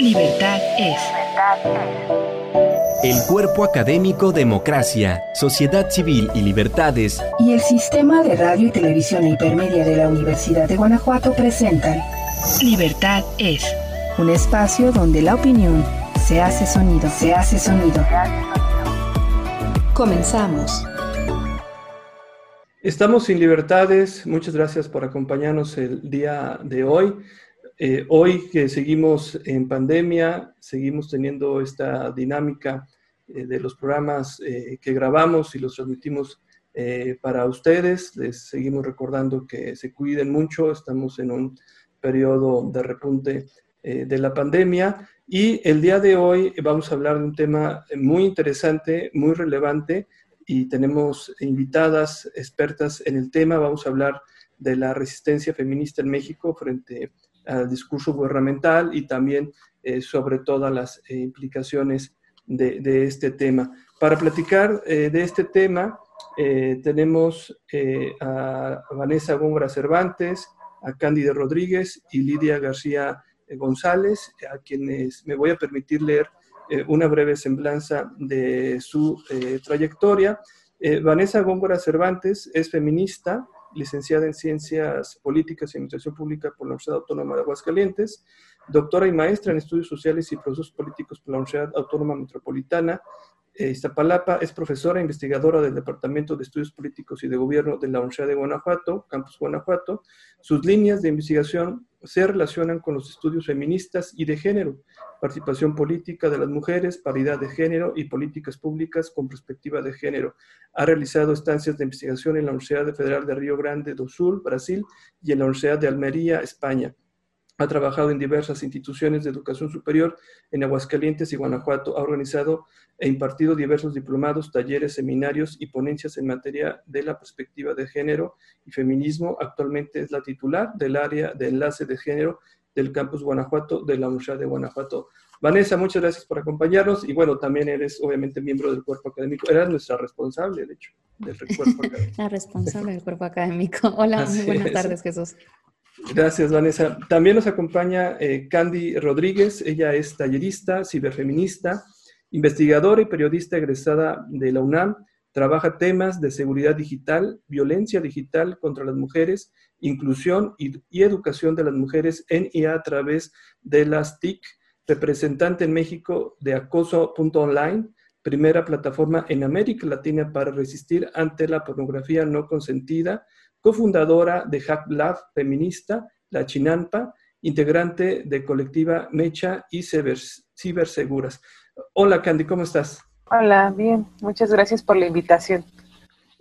Libertad es. El cuerpo académico Democracia, Sociedad Civil y Libertades y el Sistema de Radio y Televisión Hipermedia de la Universidad de Guanajuato presentan Libertad es. Un espacio donde la opinión se hace sonido, se hace sonido. Comenzamos. Estamos sin libertades. Muchas gracias por acompañarnos el día de hoy. Eh, hoy que seguimos en pandemia, seguimos teniendo esta dinámica eh, de los programas eh, que grabamos y los transmitimos para ustedes. Les seguimos recordando que se cuiden mucho. Estamos en un periodo de repunte de la pandemia. Y el día de hoy vamos a hablar de un tema muy interesante, muy relevante, y tenemos invitadas expertas en el tema. Vamos a hablar de la resistencia feminista en México frente al discurso gubernamental y también eh, sobre todas las eh, implicaciones de, este tema. Para platicar eh, de este tema, tenemos a Vanessa Góngora Cervantes, a Cándida Rodríguez y Lidia García González, a quienes me voy a permitir leer una breve semblanza de su trayectoria. Vanessa Góngora Cervantes es feminista, licenciada en Ciencias Políticas y Administración Pública por la Universidad Autónoma de Aguascalientes, doctora y maestra en Estudios Sociales y Procesos Políticos por la Universidad Autónoma Metropolitana Iztapalapa, es profesora e investigadora del Departamento de Estudios Políticos y de Gobierno de la Universidad de Guanajuato, Campus Guanajuato. Sus líneas de investigación se relacionan con los estudios feministas y de género, participación política de las mujeres, paridad de género y políticas públicas con perspectiva de género. Ha realizado estancias de investigación en la Universidad Federal de Río Grande do Sul, Brasil, y en la Universidad de Almería, España. Ha trabajado en diversas instituciones de educación superior en Aguascalientes y Guanajuato. Ha organizado e impartido diversos diplomados, talleres, seminarios y ponencias en materia de la perspectiva de género y feminismo. Actualmente es la titular del área de enlace de género del campus Guanajuato de la Universidad de Guanajuato. Vanessa, muchas gracias por acompañarnos y bueno, también eres obviamente miembro del cuerpo académico. Eras nuestra responsable, de hecho, del cuerpo académico. La responsable del cuerpo académico. Hola, muy buenas tardes, Jesús. Gracias, Vanessa. También nos acompaña eh, Candy Rodríguez. Ella es tallerista, ciberfeminista, investigadora y periodista egresada de la UNAM. Trabaja temas de seguridad digital, violencia digital contra las mujeres, inclusión y, educación de las mujeres en y a través de las TIC, representante en México de acoso.online, primera plataforma en América Latina para resistir ante la pornografía no consentida cofundadora de Hack Lab Feminista, La Chinampa, integrante de colectiva Mecha y Ciberseguras. Hola Candy, ¿cómo estás? Hola, bien, muchas gracias por la invitación.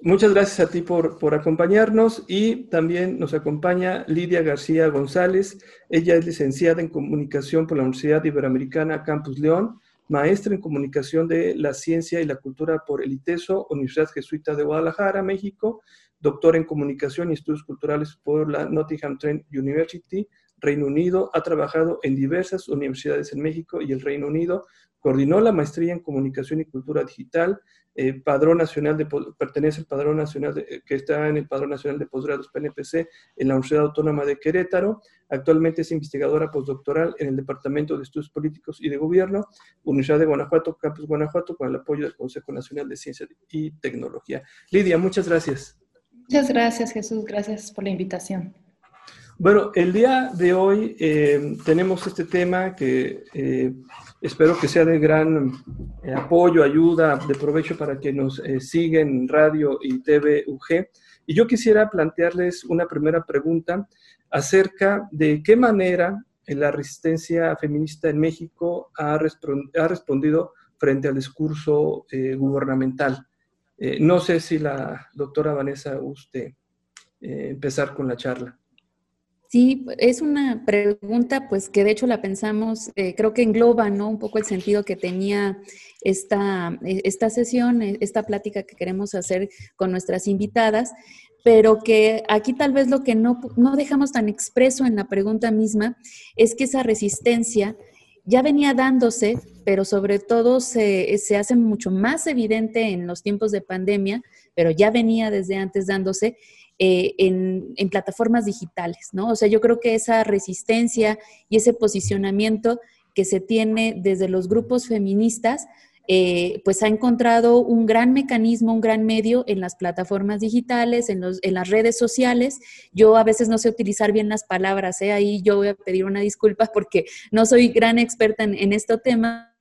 Muchas gracias a ti por, por, acompañarnos y también nos acompaña Lidia García González. Ella es licenciada en comunicación por la Universidad Iberoamericana Campus León, maestra en comunicación de la ciencia y la cultura por el ITESO, Universidad Jesuita de Guadalajara, México, doctor en comunicación y estudios culturales por la Nottingham Trent University, Reino Unido. Ha trabajado en diversas universidades en México y el Reino Unido. Coordinó la maestría en comunicación y cultura digital. Eh, padrón nacional pertenece al padrón nacional de, que está en el padrón nacional de posgrados PNPC en la Universidad Autónoma de Querétaro. Actualmente es investigadora postdoctoral en el Departamento de Estudios Políticos y de Gobierno, Universidad de Guanajuato, Campus Guanajuato, con el apoyo del Consejo Nacional de Ciencia y Tecnología. Lidia, muchas gracias. Muchas gracias, Jesús. Gracias por la invitación. Bueno, el día de hoy eh, tenemos este tema que eh, espero que sea de gran eh, apoyo, ayuda, de provecho para que nos siguen en radio y TV UG. Y yo quisiera plantearles una primera pregunta acerca de qué manera la resistencia feminista en México ha, ha respondido frente al discurso gubernamental. Eh, no sé si la doctora Vanessa guste eh, empezar con la charla. Sí, es una pregunta pues que de hecho la pensamos, eh, creo que engloba ¿no? un poco el sentido que tenía esta, esta sesión, esta plática que queremos hacer con nuestras invitadas, pero que aquí tal vez lo que no, no dejamos tan expreso en la pregunta misma es que esa resistencia ya venía dándose, pero sobre todo se, hace mucho más evidente en los tiempos de pandemia, pero ya venía desde antes dándose eh, en, en, plataformas digitales, ¿no? O sea, yo creo que esa resistencia y ese posicionamiento que se tiene desde los grupos feministas, eh, pues ha encontrado un gran mecanismo, un gran medio en las plataformas digitales, en, las redes sociales. Yo a veces no sé utilizar bien las palabras, ¿eh? ahí yo voy a pedir una disculpa porque no soy gran experta en, en este tema,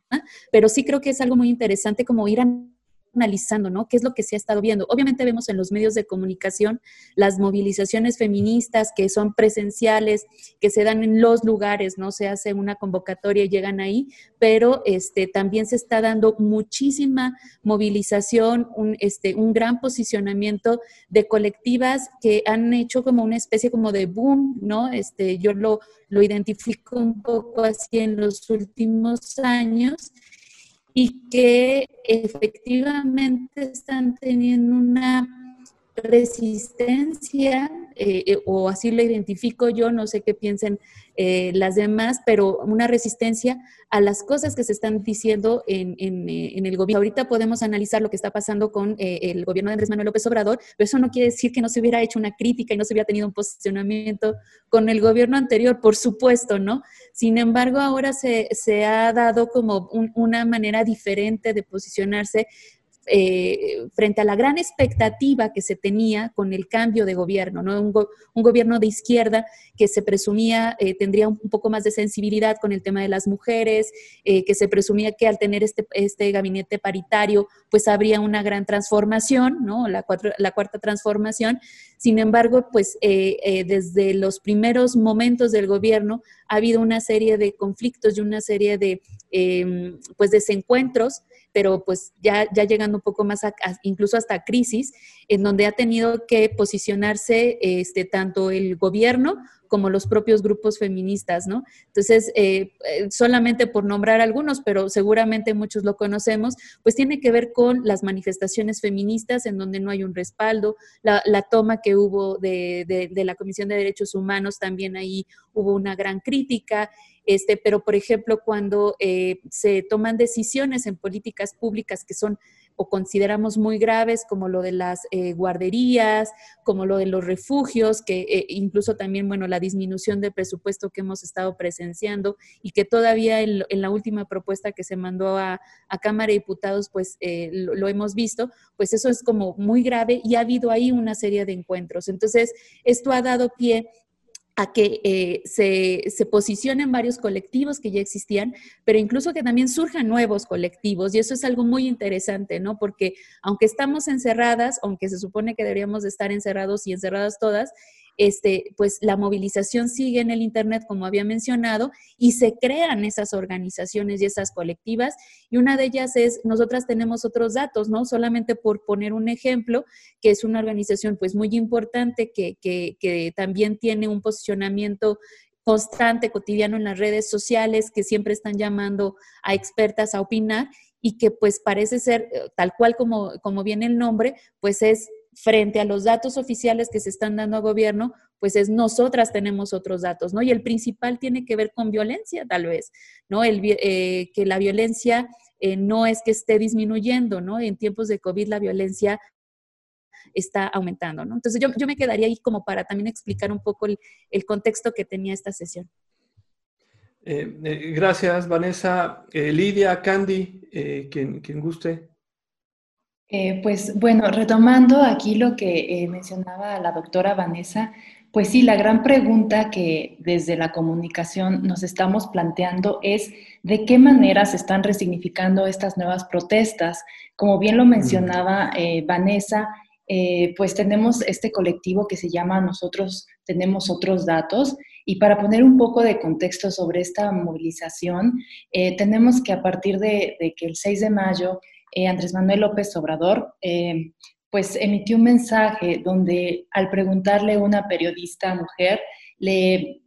pero sí creo que es algo muy interesante como ir a analizando, ¿no? ¿Qué es lo que se ha estado viendo? Obviamente vemos en los medios de comunicación las movilizaciones feministas que son presenciales, que se dan en los lugares, ¿no? Se hace una convocatoria y llegan ahí, pero este, también se está dando muchísima movilización, un, este, un gran posicionamiento de colectivas que han hecho como una especie como de boom, ¿no? Este, yo lo, lo identifico un poco así en los últimos años y que efectivamente están teniendo una resistencia, eh, eh, o así lo identifico yo, no sé qué piensen eh, las demás, pero una resistencia a las cosas que se están diciendo en, el gobierno. Ahorita podemos analizar lo que está pasando con el gobierno de Andrés Manuel López Obrador, pero eso no quiere decir que no se hubiera hecho una crítica y no se hubiera tenido un posicionamiento con el gobierno anterior, por supuesto, ¿no? Sin embargo, ahora se, ha dado como una manera diferente de posicionarse eh, frente a la gran expectativa que se tenía con el cambio de gobierno, ¿no? un, gobierno de izquierda que se presumía eh, tendría un poco más de sensibilidad con el tema de las mujeres, eh, que se presumía que al tener este, este gabinete paritario, pues habría una gran transformación, ¿no? la, la cuarta transformación. Sin embargo, pues desde los primeros momentos del gobierno ha habido una serie de conflictos y una serie de em, pues desencuentros pero pues ya, ya llegando un poco más a, incluso hasta crisis, en donde ha tenido que posicionarse este, tanto el gobierno como los propios grupos feministas, ¿no? Entonces, eh, eh, solamente por nombrar algunos, pero seguramente muchos lo conocemos, pues tiene que ver con las manifestaciones feministas en donde no hay un respaldo, la, toma que hubo de, de, la Comisión de Derechos Humanos, también ahí hubo una gran crítica, este, pero por ejemplo, cuando eh, se toman decisiones en políticas públicas que son o consideramos muy graves, como lo de las eh, guarderías, como lo de los refugios, que eh, incluso también, bueno, la disminución de presupuesto que hemos estado presenciando y que todavía en, la última propuesta que se mandó a, Cámara de Diputados, pues eh, lo, hemos visto, pues eso es como muy grave y ha habido ahí una serie de encuentros. Entonces, esto ha dado pie a que eh, se, se, posicionen varios colectivos que ya existían, pero incluso que también surjan nuevos colectivos. Y eso es algo muy interesante, ¿no? Porque aunque estamos encerradas, aunque se supone que deberíamos de estar encerrados y encerradas todas, este, pues la movilización sigue en el Internet, como había mencionado, y se crean esas organizaciones y esas colectivas. Y una de ellas es, nosotras tenemos otros datos, ¿no? Solamente por poner un ejemplo, que es una organización pues muy importante que, que también tiene un posicionamiento constante, cotidiano en las redes sociales, que siempre están llamando a expertas a opinar y que pues parece ser, eh, tal cual como, como viene el nombre, pues es frente a los datos oficiales que se están dando a gobierno, pues es nosotras tenemos otros datos, ¿no? Y el principal tiene que ver con violencia, tal vez, ¿no? Eh, que la violencia eh, no es que esté disminuyendo, ¿no? En tiempos de COVID la violencia está aumentando, ¿no? Entonces yo, me quedaría ahí como para también explicar un poco el, contexto que tenía esta sesión. Eh, gracias, Vanessa. Lidia, Candy, quien, quien guste. Eh, pues bueno, retomando aquí lo que eh, mencionaba la doctora Vanessa, pues sí, la gran pregunta que desde la comunicación nos estamos planteando es de qué manera se están resignificando estas nuevas protestas. Como bien lo mencionaba eh, Vanessa, pues tenemos este colectivo que se llama Nosotros tenemos otros datos y para poner un poco de contexto sobre esta movilización, tenemos que a partir de, de que el 6 de mayo eh, Andrés Manuel López Obrador, eh, pues emitió un mensaje donde al preguntarle a una periodista mujer, le,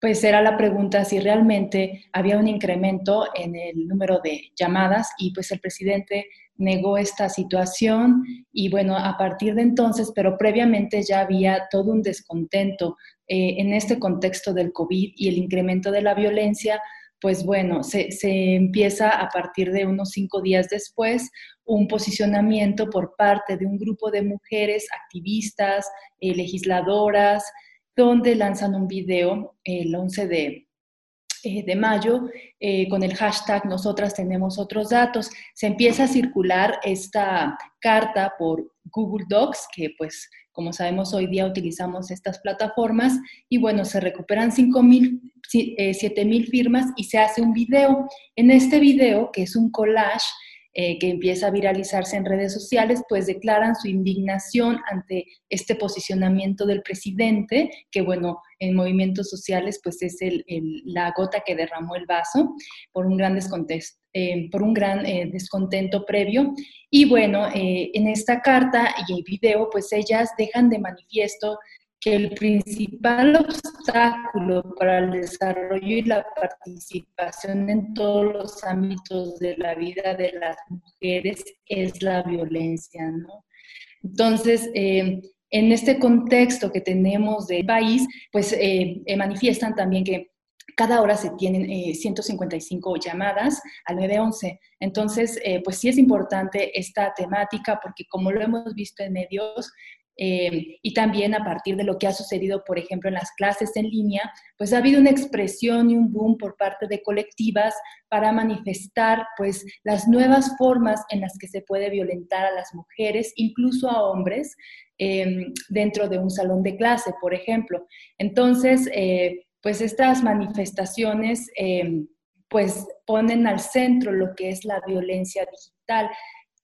pues era la pregunta si realmente había un incremento en el número de llamadas y pues el presidente negó esta situación y bueno, a partir de entonces, pero previamente ya había todo un descontento eh, en este contexto del COVID y el incremento de la violencia, pues bueno, se, empieza a partir de unos cinco días después un posicionamiento por parte de un grupo de mujeres activistas, eh, legisladoras, donde lanzan un video el 11 de, eh, de mayo, eh, con el hashtag Nosotras tenemos otros datos, se empieza a circular esta carta por Google Docs, que pues como sabemos hoy día utilizamos estas plataformas, y bueno, se recuperan 5 mil, 7 mil firmas y se hace un video. En este video, que es un collage, eh, que empieza a viralizarse en redes sociales, pues declaran su indignación ante este posicionamiento del presidente, que bueno, en movimientos sociales pues es el, la gota que derramó el vaso por un gran, eh, eh, descontento previo. Y bueno, en esta carta y el video pues ellas dejan de manifiesto que el principal obstáculo para el desarrollo y la participación en todos los ámbitos de la vida de las mujeres es la violencia, ¿no? Entonces, eh, en este contexto que tenemos del país, pues eh, eh, manifiestan también que cada hora se tienen 155 llamadas al 911. Entonces, pues sí es importante esta temática porque como lo hemos visto en medios, eh, y también a partir de lo que ha sucedido, por ejemplo, en las clases en línea, pues ha habido una expresión y un boom por parte de colectivas para manifestar pues las nuevas formas en las que se puede violentar a las mujeres, incluso a hombres, em, dentro de un salón de clase, por ejemplo. Entonces, eh, pues estas manifestaciones em, pues ponen al centro lo que es la violencia digital.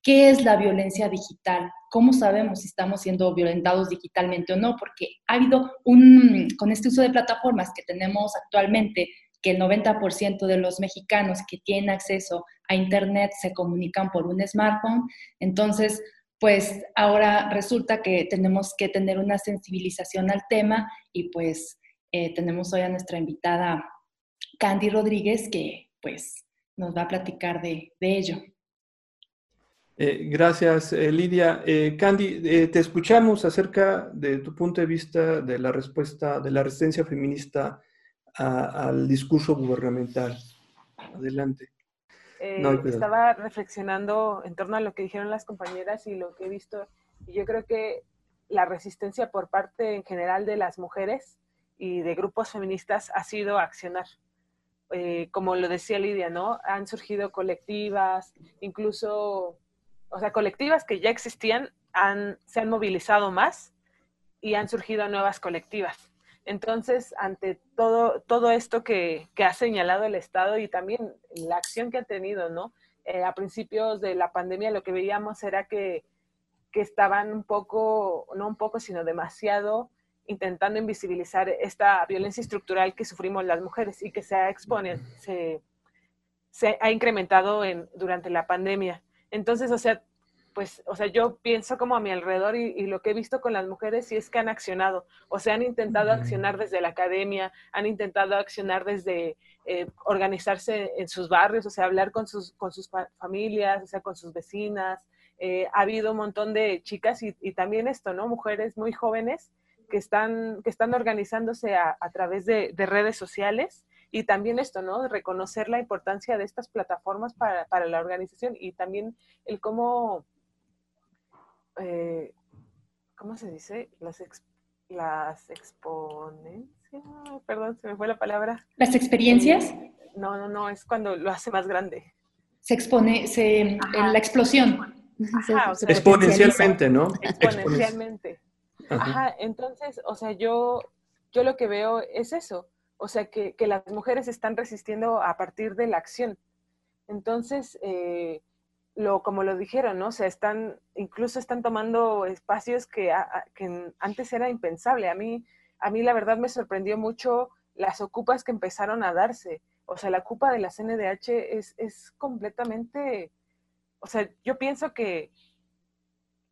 ¿Qué es la violencia digital? ¿Cómo sabemos si estamos siendo violentados digitalmente o no? Porque ha habido un, con este uso de plataformas que tenemos actualmente, que el 90% de los mexicanos que tienen acceso a Internet se comunican por un smartphone, entonces, pues ahora resulta que tenemos que tener una sensibilización al tema y pues eh, tenemos hoy a nuestra invitada Candy Rodríguez que pues nos va a platicar de, de ello. Eh, gracias, eh, Lidia. Eh, Candy, te escuchamos acerca de tu punto de vista de la respuesta de la resistencia feminista al discurso gubernamental. Adelante. estaba reflexionando en torno a lo que dijeron las compañeras y lo que he visto. Y yo creo que la resistencia por parte en general de las mujeres y de grupos feministas ha sido accionar. como lo decía Lidia, ¿no? Han surgido colectivas, incluso o sea, colectivas que ya existían se han movilizado más y han surgido nuevas colectivas. Entonces, ante todo, todo esto que, ha señalado el Estado y también la acción que ha tenido, ¿no? Eh, a principios de la pandemia lo que veíamos era que, estaban un poco, no un poco, sino demasiado intentando invisibilizar esta violencia estructural que sufrimos las mujeres y que se ha, expone, se, se ha incrementado en, durante la pandemia. Entonces, o sea, pues, o sea, yo pienso como a mi alrededor y, lo que he visto con las mujeres sí es que han accionado, o sea, han intentado accionar desde la academia, han intentado accionar desde eh, organizarse en sus barrios, o sea, hablar con sus, con sus familias, o sea, con sus vecinas. Eh, ha habido un montón de chicas y, también esto, ¿no? Mujeres muy jóvenes que están, que están organizándose a, través de, de redes sociales y también esto, ¿no? Reconocer la importancia de estas plataformas para, para la organización y también el cómo, eh, ¿cómo se dice? Las, las exponencias, perdón, se me fue la palabra. ¿Las experiencias? No, no, no, es cuando lo hace más grande. Se expone, se, la explosión. exponencialmente, ¿no? Exponencialmente. Ajá, entonces, o sea, yo, yo lo que veo es eso, o sea, que, las mujeres están resistiendo a partir de la acción. Entonces, eh, lo, como lo dijeron, ¿no? O sea, están, incluso están tomando espacios que, antes era impensable. A mí, a mí la verdad me sorprendió mucho las ocupas que empezaron a darse. O sea, la ocupa de la CNDH es, es completamente, o sea, yo pienso que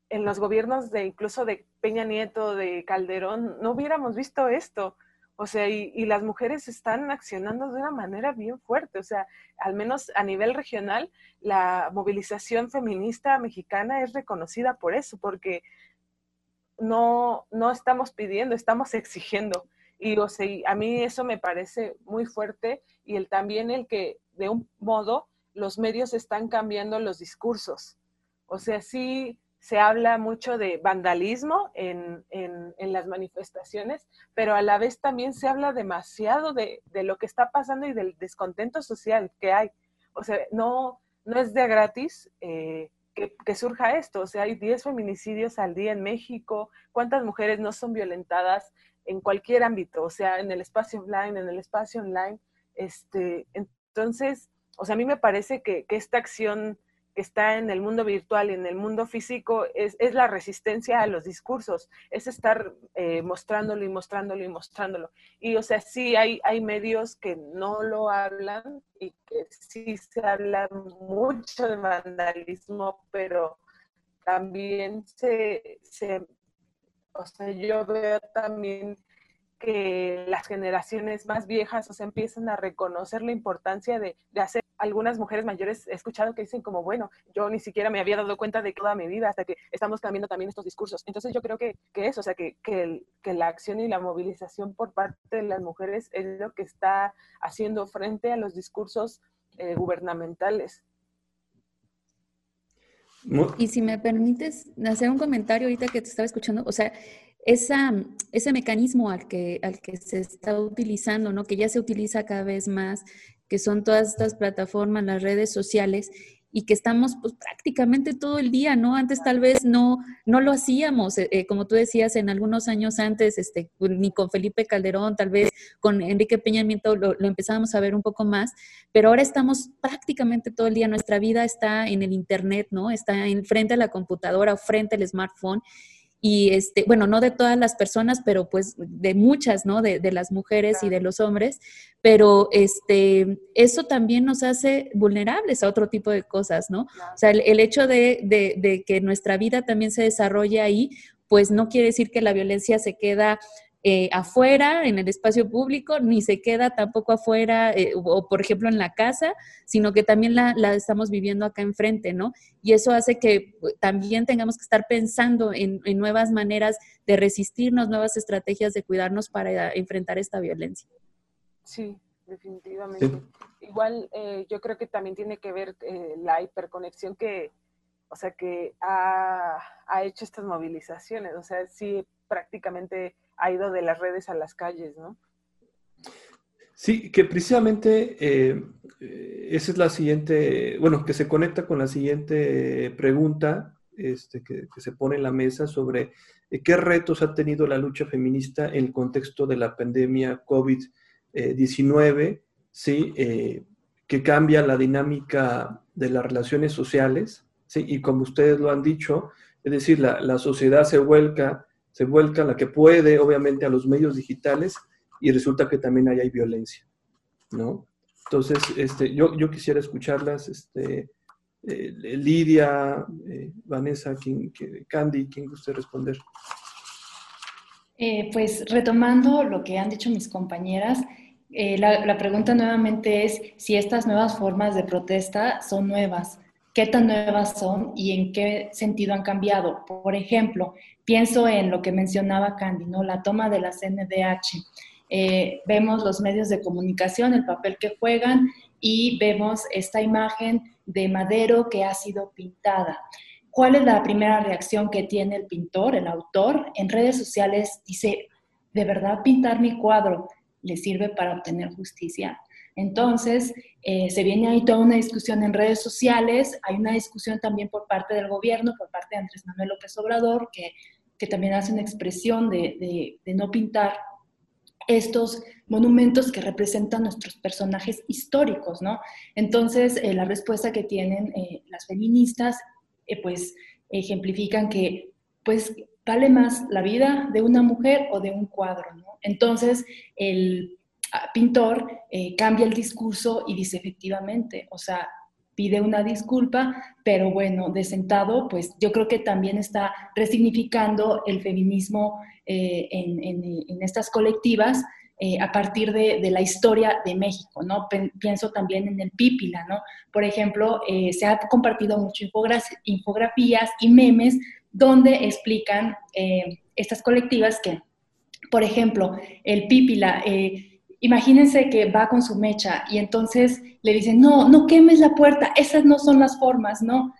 en los gobiernos de incluso de Peña Nieto, de Calderón, no hubiéramos visto esto. O sea, y, las mujeres están accionando de una manera bien fuerte. O sea, al menos a nivel regional, la movilización feminista mexicana es reconocida por eso, porque no, no estamos pidiendo, estamos exigiendo. Y o sea, a mí eso me parece muy fuerte y el, también el que de un modo los medios están cambiando los discursos. O sea, sí, se habla mucho de vandalismo en, las manifestaciones, pero a la vez también se habla demasiado de, lo que está pasando y del descontento social que hay. O sea, no, no es de gratis eh, que, surja esto. O sea, hay 10 feminicidios al día en México. ¿Cuántas mujeres no son violentadas en cualquier ámbito? O sea, en el espacio offline, en el espacio online. Este, entonces, o sea, a mí me parece que, que esta acción que está en el mundo virtual y en el mundo físico es, es la resistencia a los discursos, es estar eh, mostrándolo y mostrándolo y mostrándolo. Y o sea, sí hay, hay medios que no lo hablan y que sí se habla mucho de vandalismo, pero también se, se o sea, yo veo también que las generaciones más viejas, o sea, empiezan a reconocer la importancia de, de hacer algunas mujeres mayores he escuchado que dicen como, bueno, yo ni siquiera me había dado cuenta de toda mi vida hasta que estamos cambiando también estos discursos. Entonces yo creo que, que eso, o sea, que, que, la acción y la movilización por parte de las mujeres es lo que está haciendo frente a los discursos eh, gubernamentales. Y si me permites hacer un comentario ahorita que te estaba escuchando, o sea, esa, ese mecanismo al que, al que se está utilizando, ¿no? que ya se utiliza cada vez más, que son todas estas plataformas, las redes sociales, y que estamos pues prácticamente todo el día, ¿no? Antes tal vez no, no lo hacíamos, eh, eh, como tú decías, en algunos años antes, este, ni con Felipe Calderón, tal vez con Enrique Peña Nieto lo, lo empezábamos a ver un poco más, pero ahora estamos prácticamente todo el día, nuestra vida está en el Internet, ¿no? Está en frente a la computadora o frente al smartphone y este, bueno, no de todas las personas, pero pues de muchas, ¿no? De, de, las mujeres y de los hombres, pero este, eso también nos hace vulnerables a otro tipo de cosas, ¿no? O sea, el, el hecho de, de, de, que nuestra vida también se desarrolle ahí, pues no quiere decir que la violencia se queda eh, afuera, en el espacio público, ni se queda tampoco afuera eh, o, por ejemplo, en la casa, sino que también la, estamos viviendo acá enfrente, ¿no? Y eso hace que pues, también tengamos que estar pensando en, nuevas maneras de resistirnos, nuevas estrategias de cuidarnos para enfrentar esta violencia. Sí, definitivamente. Igual eh, yo creo que también tiene que ver la hiperconexión que, o sea, que ha, ha hecho estas movilizaciones, o sea, sí prácticamente ha ido de las redes a las calles, ¿no? Sí, que precisamente eh, esa es la siguiente, bueno, que se conecta con la siguiente pregunta este, que, se pone en la mesa sobre eh, qué retos ha tenido la lucha feminista en el contexto de la pandemia COVID-19, ¿sí? Eh, que cambia la dinámica de las relaciones sociales, ¿sí? y como ustedes lo han dicho, es decir, la, la sociedad se vuelca se vuelca la que puede, obviamente, a los medios digitales y resulta que también ahí hay violencia, ¿no? Entonces, este, yo, yo quisiera escucharlas, este, eh, Lidia, eh, Vanessa, Candy, ¿quién guste responder? Eh, pues retomando lo que han dicho mis compañeras, la, pregunta nuevamente es si estas nuevas formas de protesta son nuevas, qué tan nuevas son y en qué sentido han cambiado. Por ejemplo, pienso en lo que mencionaba Candy, ¿no? la toma de la CNDH. Eh, vemos los medios de comunicación, el papel que juegan y vemos esta imagen de Madero que ha sido pintada. ¿Cuál es la primera reacción que tiene el pintor, el autor? En redes sociales dice, ¿de verdad pintar mi cuadro le sirve para obtener justicia? Entonces, eh, se viene ahí toda una discusión en redes sociales, hay una discusión también por parte del gobierno, por parte de Andrés Manuel López Obrador, que, también hace una expresión de, no pintar estos monumentos que representan nuestros personajes históricos, ¿no? Entonces, eh, la respuesta que tienen eh, las feministas, pues, ejemplifican que, pues, vale más la vida de una mujer o de un cuadro. Entonces, el pintor eh, cambia el discurso y dice efectivamente, o sea, pide una disculpa, pero bueno, de sentado, pues yo creo que también está resignificando el feminismo eh, en, estas colectivas eh, a partir de, la historia de México, ¿no? Pienso también en el Pípila, ¿no? Por ejemplo, se ha compartido mucho infografías y memes donde explican estas colectivas que, por ejemplo, el Pípila, imagínense que va con su mecha y entonces le dicen, no, no quemes la puerta, esas no son las formas, ¿no?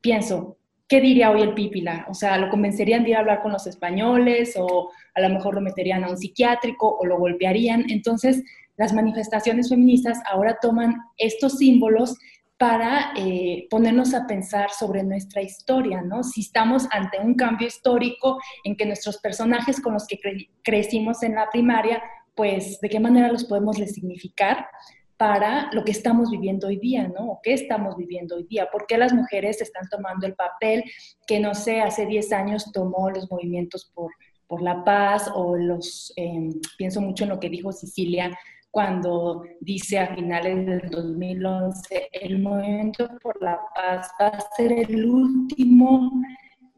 Pienso, ¿qué diría hoy el Pípila? O sea, ¿lo convencerían de ir a hablar con los españoles o a lo mejor lo meterían a un psiquiátrico o lo golpearían? Entonces, las manifestaciones feministas ahora toman estos símbolos para eh, ponernos a pensar sobre nuestra historia, ¿no? Si estamos ante un cambio histórico en que nuestros personajes con los que crecimos en la primaria, pues de qué manera los podemos resignificar para lo que estamos viviendo hoy día, ¿no? ¿O qué estamos viviendo hoy día? ¿Por qué las mujeres están tomando el papel que, no sé, hace 10 años tomó los movimientos por, por la paz o los, em, pienso mucho en lo que dijo Sicilia cuando dice a finales del 2011, el movimiento por la paz va a ser el último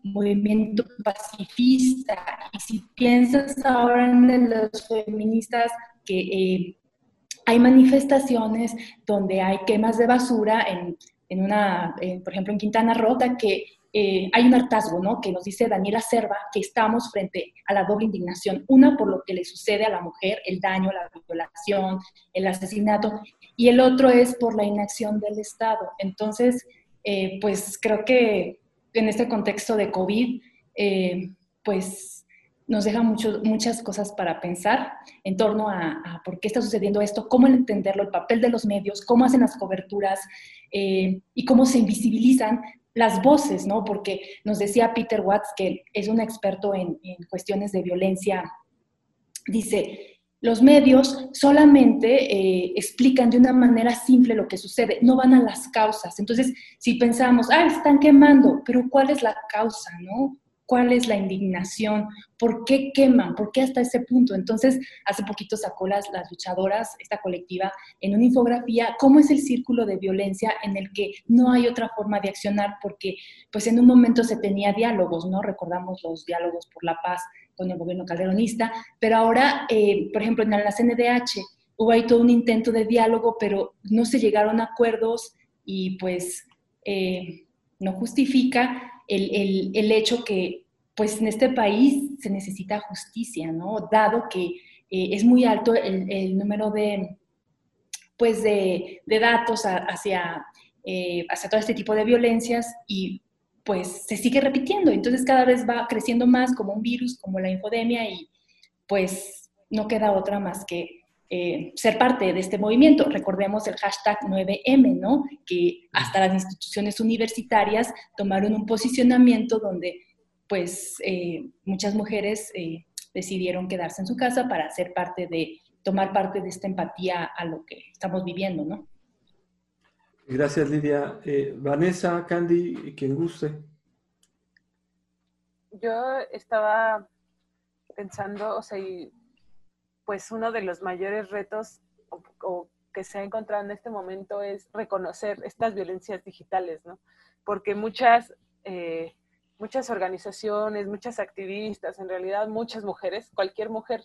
movimiento pacifista. Y si piensas ahora en los feministas que eh, hay manifestaciones donde hay quemas de basura en, en una, por ejemplo, en Quintana Roo, que eh, hay un hartazgo, ¿no? Que nos dice Daniela Serva que estamos frente a la doble indignación. Una por lo que le sucede a la mujer, el daño, la violación, el asesinato, y el otro es por la inacción del Estado. Entonces, eh, pues creo que en este contexto de COVID, eh, pues nos deja muchas cosas para pensar en torno a, por qué está sucediendo esto, cómo entenderlo, el papel de los medios, cómo hacen las coberturas y cómo se invisibilizan las voces, ¿no? Porque nos decía Peter Watts, que es un experto en, cuestiones de violencia, dice, los medios solamente eh, explican de una manera simple lo que sucede, no van a las causas. Entonces, si pensamos, ah, están quemando, pero ¿cuál es la causa, no? Cuál es la indignación, por qué queman, por qué hasta ese punto. Entonces, hace poquito sacó las, las luchadoras, esta colectiva, en una infografía, cómo es el círculo de violencia en el que no hay otra forma de accionar, porque pues en un momento se tenía diálogos, ¿no? Recordamos los diálogos por la paz con el gobierno calderonista, pero ahora, eh, por ejemplo, en la CNDH hubo ahí todo un intento de diálogo, pero no se llegaron a acuerdos y pues eh, no justifica el, el, hecho que pues en este país se necesita justicia, ¿no? Dado que eh, es muy alto el, número de, pues de, datos hacia, eh, hacia todo este tipo de violencias y pues se sigue repitiendo. Entonces cada vez va creciendo más como un virus, como la infodemia y pues no queda otra más que eh, ser parte de este movimiento. Recordemos el hashtag 9M, ¿no? Que hasta las instituciones universitarias tomaron un posicionamiento donde, pues, eh, muchas mujeres eh, decidieron quedarse en su casa para ser parte de, tomar parte de esta empatía a lo que estamos viviendo, ¿no? Gracias, Lidia. Vanessa, Candy, quien guste. Yo estaba pensando, o sea, pues uno de los mayores retos o, que se ha encontrado en este momento es reconocer estas violencias digitales, ¿no? Porque muchas, eh, muchas organizaciones, muchas activistas, en realidad muchas mujeres, cualquier mujer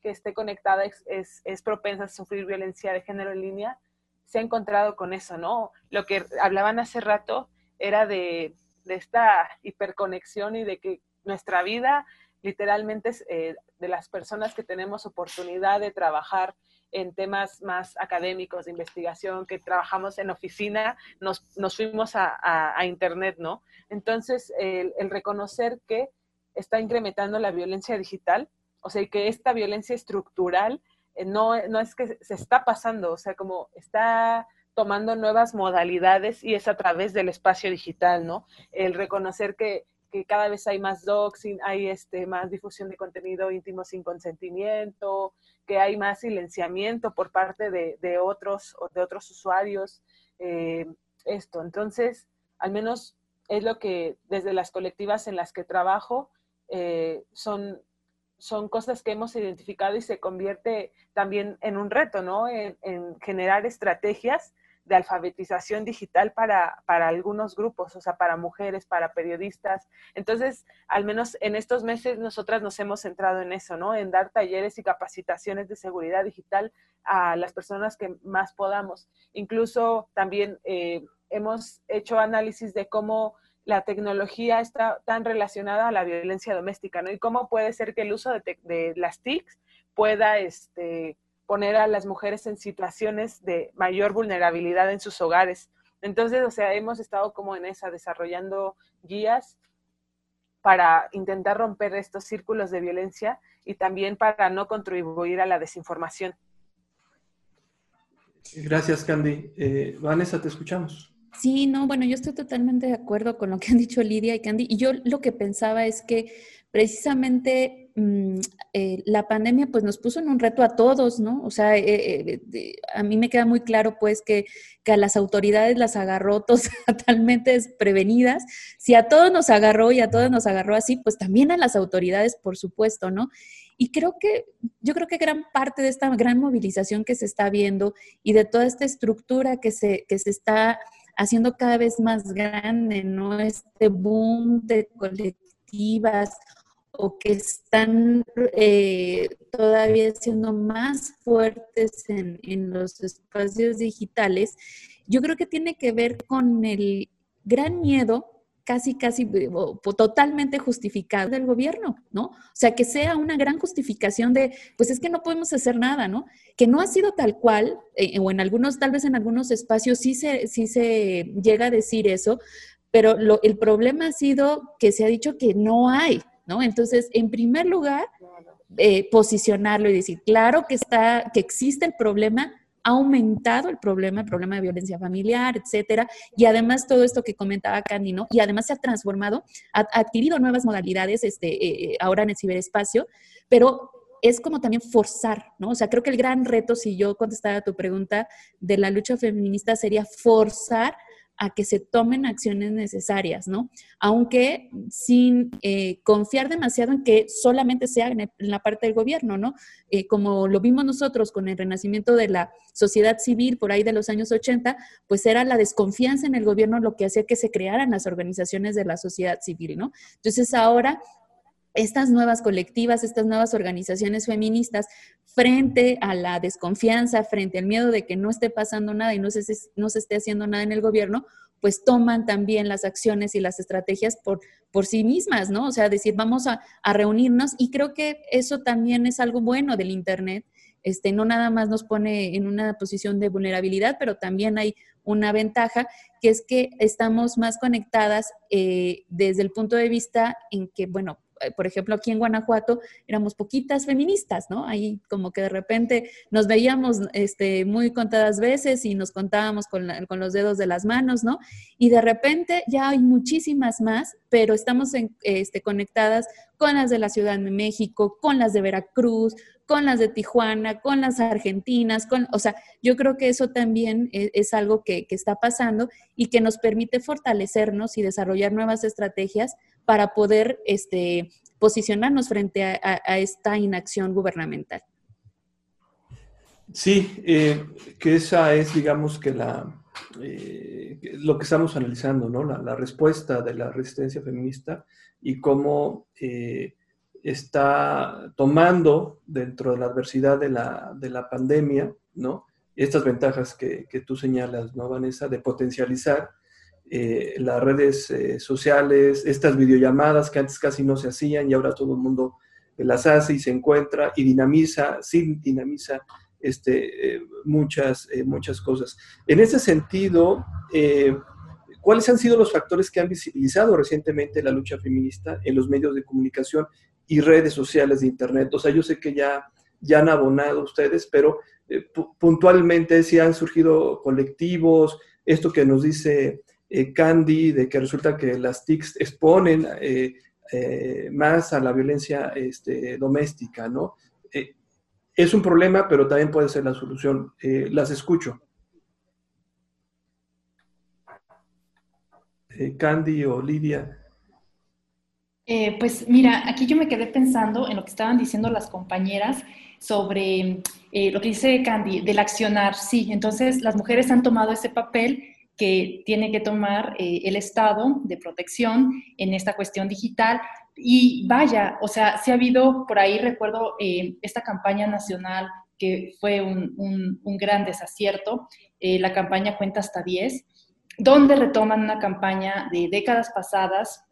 que esté conectada es, es, propensa a sufrir violencia de género en línea, se ha encontrado con eso, ¿no? Lo que hablaban hace rato era de, de esta hiperconexión y de que nuestra vida literalmente eh, de las personas que tenemos oportunidad de trabajar en temas más académicos, de investigación, que trabajamos en oficina, nos, fuimos a, Internet, ¿no? Entonces, el, reconocer que está incrementando la violencia digital, o sea, que esta violencia estructural eh, no, no es que se está pasando, o sea, como está tomando nuevas modalidades y es a través del espacio digital, ¿no? El reconocer que que cada vez hay más doxing, hay este, más difusión de contenido íntimo sin consentimiento, que hay más silenciamiento por parte de, de otros, de otros usuarios. Eh, esto, entonces, al menos es lo que desde las colectivas en las que trabajo eh, son, son cosas que hemos identificado y se convierte también en un reto, ¿no? En generar estrategias de alfabetización digital para, para, algunos grupos, o sea, para mujeres, para periodistas. Entonces, al menos en estos meses nosotras nos hemos centrado en eso, ¿no? En dar talleres y capacitaciones de seguridad digital a las personas que más podamos. Incluso también eh, hemos hecho análisis de cómo la tecnología está tan relacionada a la violencia doméstica, ¿no? Y cómo puede ser que el uso de, de las TICs pueda, este, poner a las mujeres en situaciones de mayor vulnerabilidad en sus hogares. Entonces, o sea, hemos estado como en esa, desarrollando guías para intentar romper estos círculos de violencia y también para no contribuir a la desinformación. Gracias, Candy. Eh, Vanessa, te escuchamos. Sí, no, bueno, yo estoy totalmente de acuerdo con lo que han dicho Lidia y Candy. Y yo lo que pensaba es que precisamente mm, eh, la pandemia pues nos puso en un reto a todos, ¿no? O sea, eh, a mí me queda muy claro pues que, que, a las autoridades las agarró totalmente desprevenidas. Si a todos nos agarró y a todos nos agarró así, pues también a las autoridades, por supuesto, ¿no? Y creo que, yo creo que gran parte de esta gran movilización que se está viendo y de toda esta estructura que se, que se está haciendo cada vez más grande, ¿no? Este boom de colectivas o que están eh, todavía siendo más fuertes en, en los espacios digitales, yo creo que tiene que ver con el gran miedo casi, casi eh, totalmente justificado del gobierno, ¿no? O sea, que sea una gran justificación de, pues es que no podemos hacer nada, ¿no? Que no ha sido tal cual, eh, o en algunos, tal vez en algunos espacios sí se, sí se llega a decir eso, pero lo, el problema ha sido que se ha dicho que no hay, ¿no? Entonces, en primer lugar, eh, posicionarlo y decir, claro que está, que existe el problema, ha aumentado el problema, el problema de violencia familiar, etcétera, y además todo esto que comentaba Candy, ¿no? Y además se ha transformado, ha, adquirido nuevas modalidades este, eh, ahora en el ciberespacio, pero es como también forzar, ¿no? O sea, creo que el gran reto, si yo contestara tu pregunta de la lucha feminista, sería forzar a que se tomen acciones necesarias, ¿no? Aunque sin eh, confiar demasiado en que solamente sea en, la parte del gobierno, ¿no? Eh, como lo vimos nosotros con el renacimiento de la sociedad civil por ahí de los años 80, pues era la desconfianza en el gobierno lo que hacía que se crearan las organizaciones de la sociedad civil, ¿no? Entonces ahora estas nuevas colectivas, estas nuevas organizaciones feministas, frente a la desconfianza, frente al miedo de que no esté pasando nada y no se, no se esté haciendo nada en el gobierno, pues toman también las acciones y las estrategias por, por sí mismas, ¿no? O sea, decir, vamos a, reunirnos y creo que eso también es algo bueno del Internet. Este, no nada más nos pone en una posición de vulnerabilidad, pero también hay una ventaja, que es que estamos más conectadas eh, desde el punto de vista en que, bueno, por ejemplo, aquí en Guanajuato éramos poquitas feministas, ¿no? Ahí como que de repente nos veíamos este, muy contadas veces y nos contábamos con, con los dedos de las manos, ¿no? Y de repente ya hay muchísimas más, pero estamos este, conectadas con las de la Ciudad de México, con las de Veracruz, con las de Tijuana, con las argentinas, con, o sea, yo creo que eso también es, es algo que, que, está pasando y que nos permite fortalecernos y desarrollar nuevas estrategias para poder este, posicionarnos frente a, esta inacción gubernamental. Sí, eh, que esa es, digamos, que la, eh, lo que estamos analizando, ¿no? La, respuesta de la resistencia feminista y cómo eh, está tomando dentro de la adversidad de la, de la pandemia, ¿no? Estas ventajas que, que, tú señalas, ¿no, Vanessa? De potencializar eh, las redes eh, sociales, estas videollamadas que antes casi no se hacían y ahora todo el mundo las hace y se encuentra y dinamiza, sí dinamiza este, eh, muchas, muchas cosas. En ese sentido, ¿cuáles han sido los factores que han visibilizado recientemente la lucha feminista en los medios de comunicación y redes sociales de Internet? O sea, yo sé que ya, ya han abonado ustedes, pero puntualmente si han surgido colectivos, esto que nos dice eh, Candy, de que resulta que las TICs exponen eh, eh, más a la violencia este, doméstica, ¿no? es un problema, pero también puede ser la solución. las escucho. Candy o Lidia. pues mira, aquí yo me quedé pensando en lo que estaban diciendo las compañeras sobre lo que dice Candy, del accionar. Sí, entonces las mujeres han tomado ese papel que tiene que tomar eh, el Estado de protección en esta cuestión digital. Y vaya, o sea, si ha habido, por ahí recuerdo eh, esta campaña nacional que fue un, un, gran desacierto, eh, la campaña Cuenta hasta 10, donde retoman una campaña de décadas pasadas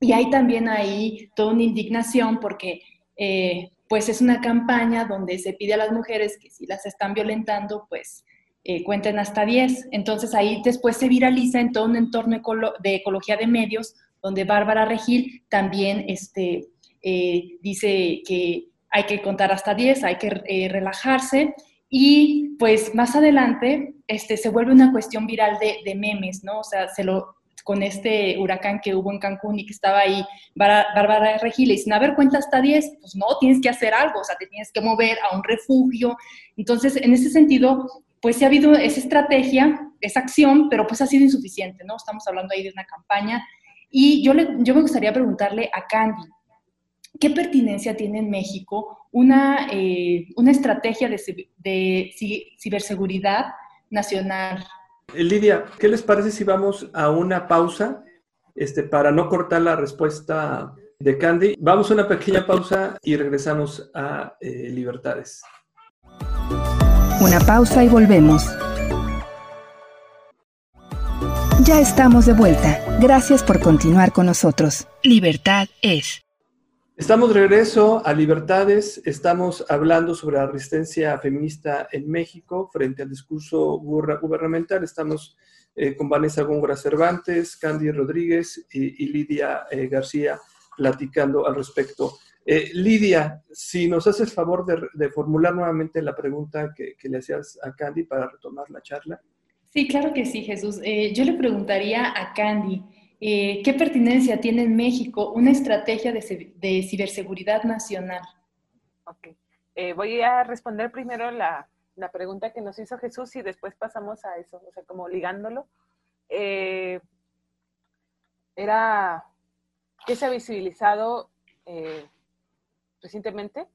y hay también ahí toda una indignación porque pues es una campaña donde se pide a las mujeres que si las están violentando, pues eh, cuenten hasta 10. Entonces ahí después se viraliza en todo un entorno de ecología de medios, donde Bárbara Regil también este, eh, dice que hay que contar hasta 10, hay que eh, relajarse. Y pues más adelante este, se vuelve una cuestión viral de, de memes, ¿no? O sea, se lo, con este huracán que hubo en Cancún y que estaba ahí Bárbara Regil, y dicen, a ver, cuenta hasta 10, pues no, tienes que hacer algo, o sea, te tienes que mover a un refugio. Entonces, en ese sentido, pues sí ha habido esa estrategia, esa acción, pero pues ha sido insuficiente, ¿no? Estamos hablando ahí de una campaña. Y yo, le, yo me gustaría preguntarle a Candy, ¿qué pertinencia tiene en México una, eh, una estrategia de, de ciberseguridad nacional Lidia, ¿qué les parece si vamos a una pausa este, para no cortar la respuesta de Candy? Vamos a una pequeña pausa y regresamos a eh, Libertades. Una pausa y volvemos. Ya estamos de vuelta. Gracias por continuar con nosotros. Libertad es. Estamos de regreso a Libertades. Estamos hablando sobre la resistencia feminista en México frente al discurso gubernamental. Estamos eh, con Vanessa Góngora Cervantes, Candy Rodríguez y, Lidia eh, García platicando al respecto. Eh, Lidia, si nos haces favor de, formular nuevamente la pregunta que, que, le hacías a Candy para retomar la charla. Sí, claro que sí, Jesús. yo le preguntaría a Candy. Eh, ¿qué pertinencia tiene en México una estrategia de, ciberseguridad nacional? Ok. Eh, voy a responder primero la, pregunta que nos hizo Jesús y después pasamos a eso, o sea, como ligándolo. Eh, era que se ha visibilizado recientemente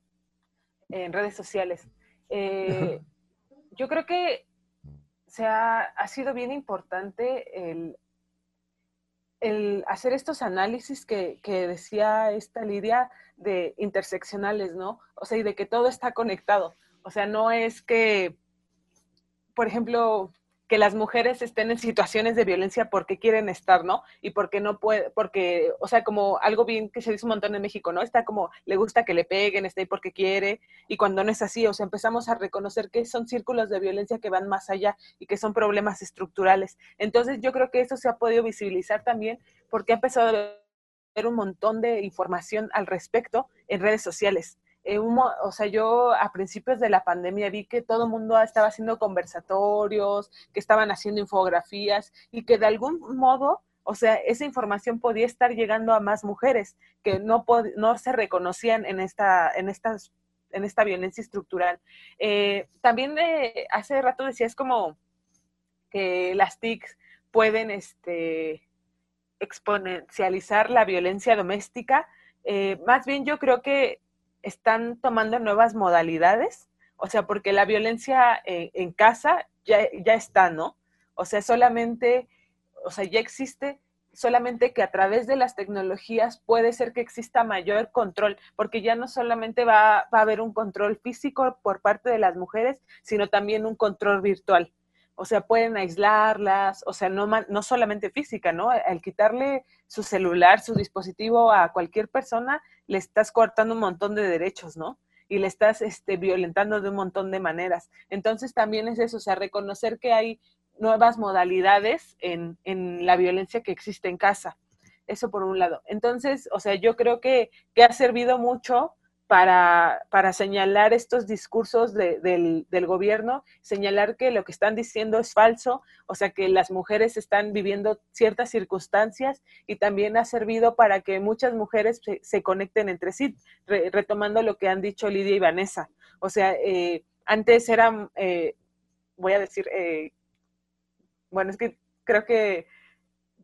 en redes sociales. yo creo que se ha sido bien importante el el hacer estos análisis que, que, decía esta Lidia de interseccionales, ¿no? O sea, y de que todo está conectado. O sea, no es que, por ejemplo, que las mujeres estén en situaciones de violencia porque quieren estar, ¿no? Y porque no puede, porque, o sea, como algo bien que se dice un montón en México, ¿no? Está como, le gusta que le peguen, está ahí porque quiere, y cuando no es así, o sea, empezamos a reconocer que son círculos de violencia que van más allá y que son problemas estructurales. Entonces, yo creo que eso se ha podido visibilizar también porque ha empezado a haber un montón de información al respecto en redes sociales. Eh, o sea, yo a principios de la pandemia vi que todo el mundo estaba haciendo conversatorios, que estaban haciendo infografías y que de algún modo, o sea, esa información podía estar llegando a más mujeres que no, no se reconocían en esta, en estas en esta violencia estructural. Eh, también eh, hace rato decías como que las TICs pueden este, exponencializar la violencia doméstica. más bien yo creo que están tomando nuevas modalidades, o sea, porque la violencia en, casa ya, ya está, ¿no? O sea, solamente, o sea, ya existe, solamente que a través de las tecnologías puede ser que exista mayor control, porque ya no solamente va, va, a haber un control físico por parte de las mujeres, sino también un control virtual. O sea, pueden aislarlas, o sea, no, no solamente física, ¿no? Al quitarle su celular, su dispositivo a cualquier persona, le estás cortando un montón de derechos, ¿no? Y le estás este, violentando de un montón de maneras. Entonces también es eso, o sea, reconocer que hay nuevas modalidades en, en la violencia que existe en casa. Eso por un lado. Entonces, o sea, yo creo que, que ha servido mucho para, para señalar estos discursos del, del, gobierno, señalar que lo que están diciendo es falso, o sea que las mujeres están viviendo ciertas circunstancias y también ha servido para que muchas mujeres se, conecten entre sí, retomando lo que han dicho Lidia y Vanessa. O sea, eh, antes eran, eh, voy a decir, eh, bueno, es que creo que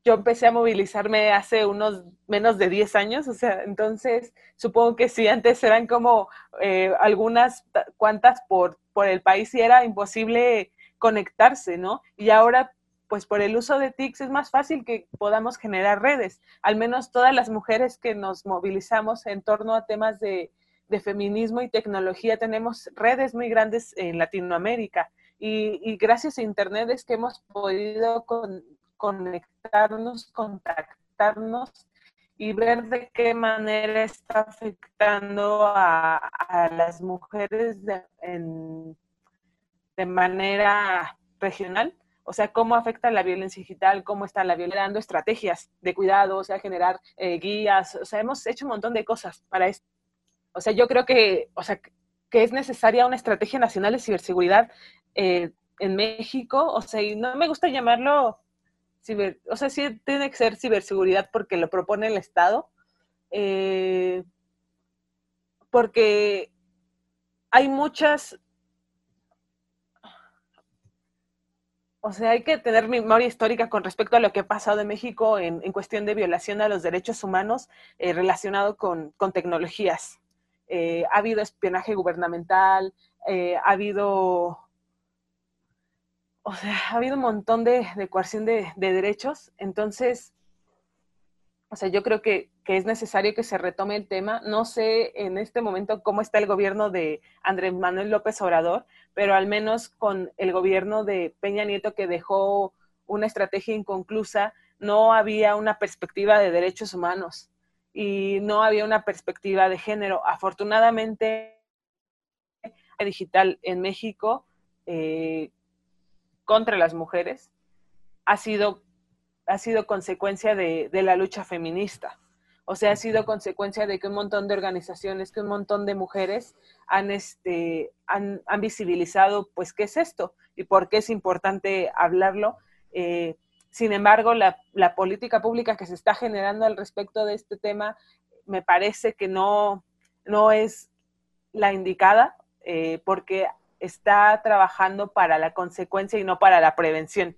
yo empecé a movilizarme hace unos menos de 10 años, o sea, entonces supongo que sí, antes eran como eh, algunas cuantas por, por el país y era imposible conectarse, ¿no? Y ahora, pues por el uso de TICs es más fácil que podamos generar redes, al menos todas las mujeres que nos movilizamos en torno a temas de, de feminismo y tecnología, tenemos redes muy grandes en Latinoamérica. Y, y gracias a Internet es que hemos podido conectarnos, contactarnos y ver de qué manera está afectando a, las mujeres de, manera regional, o sea, cómo afecta la violencia digital, cómo está la violencia, dando estrategias de cuidado, o sea, generar eh, guías, o sea, hemos hecho un montón de cosas para esto. O sea, yo creo que, o sea, que es necesaria una estrategia nacional de ciberseguridad eh, en México, o sea, y no me gusta llamarlo o sea, sí tiene que ser ciberseguridad porque lo propone el Estado, eh, porque hay muchas, o sea, hay que tener memoria histórica con respecto a lo que ha pasado en México en, cuestión de violación a los derechos humanos eh, relacionado con, tecnologías. Eh, ha habido espionaje gubernamental, ha habido o sea, ha habido un montón de, de coerción de, derechos, entonces, o sea, yo creo que, es necesario que se retome el tema. No sé en este momento cómo está el gobierno de Andrés Manuel López Obrador, pero al menos con el gobierno de Peña Nieto que dejó una estrategia inconclusa, no había una perspectiva de derechos humanos y no había una perspectiva de género. Afortunadamente, digital en México eh, contra las mujeres ha sido, ha sido consecuencia de, la lucha feminista. O sea, ha sido consecuencia de que un montón de organizaciones, que un montón de mujeres han, este, han, visibilizado, pues, qué es esto y por qué es importante hablarlo. Eh, sin embargo, la, política pública que se está generando al respecto de este tema me parece que no, no es la indicada, eh, porque está trabajando para la consecuencia y no para la prevención.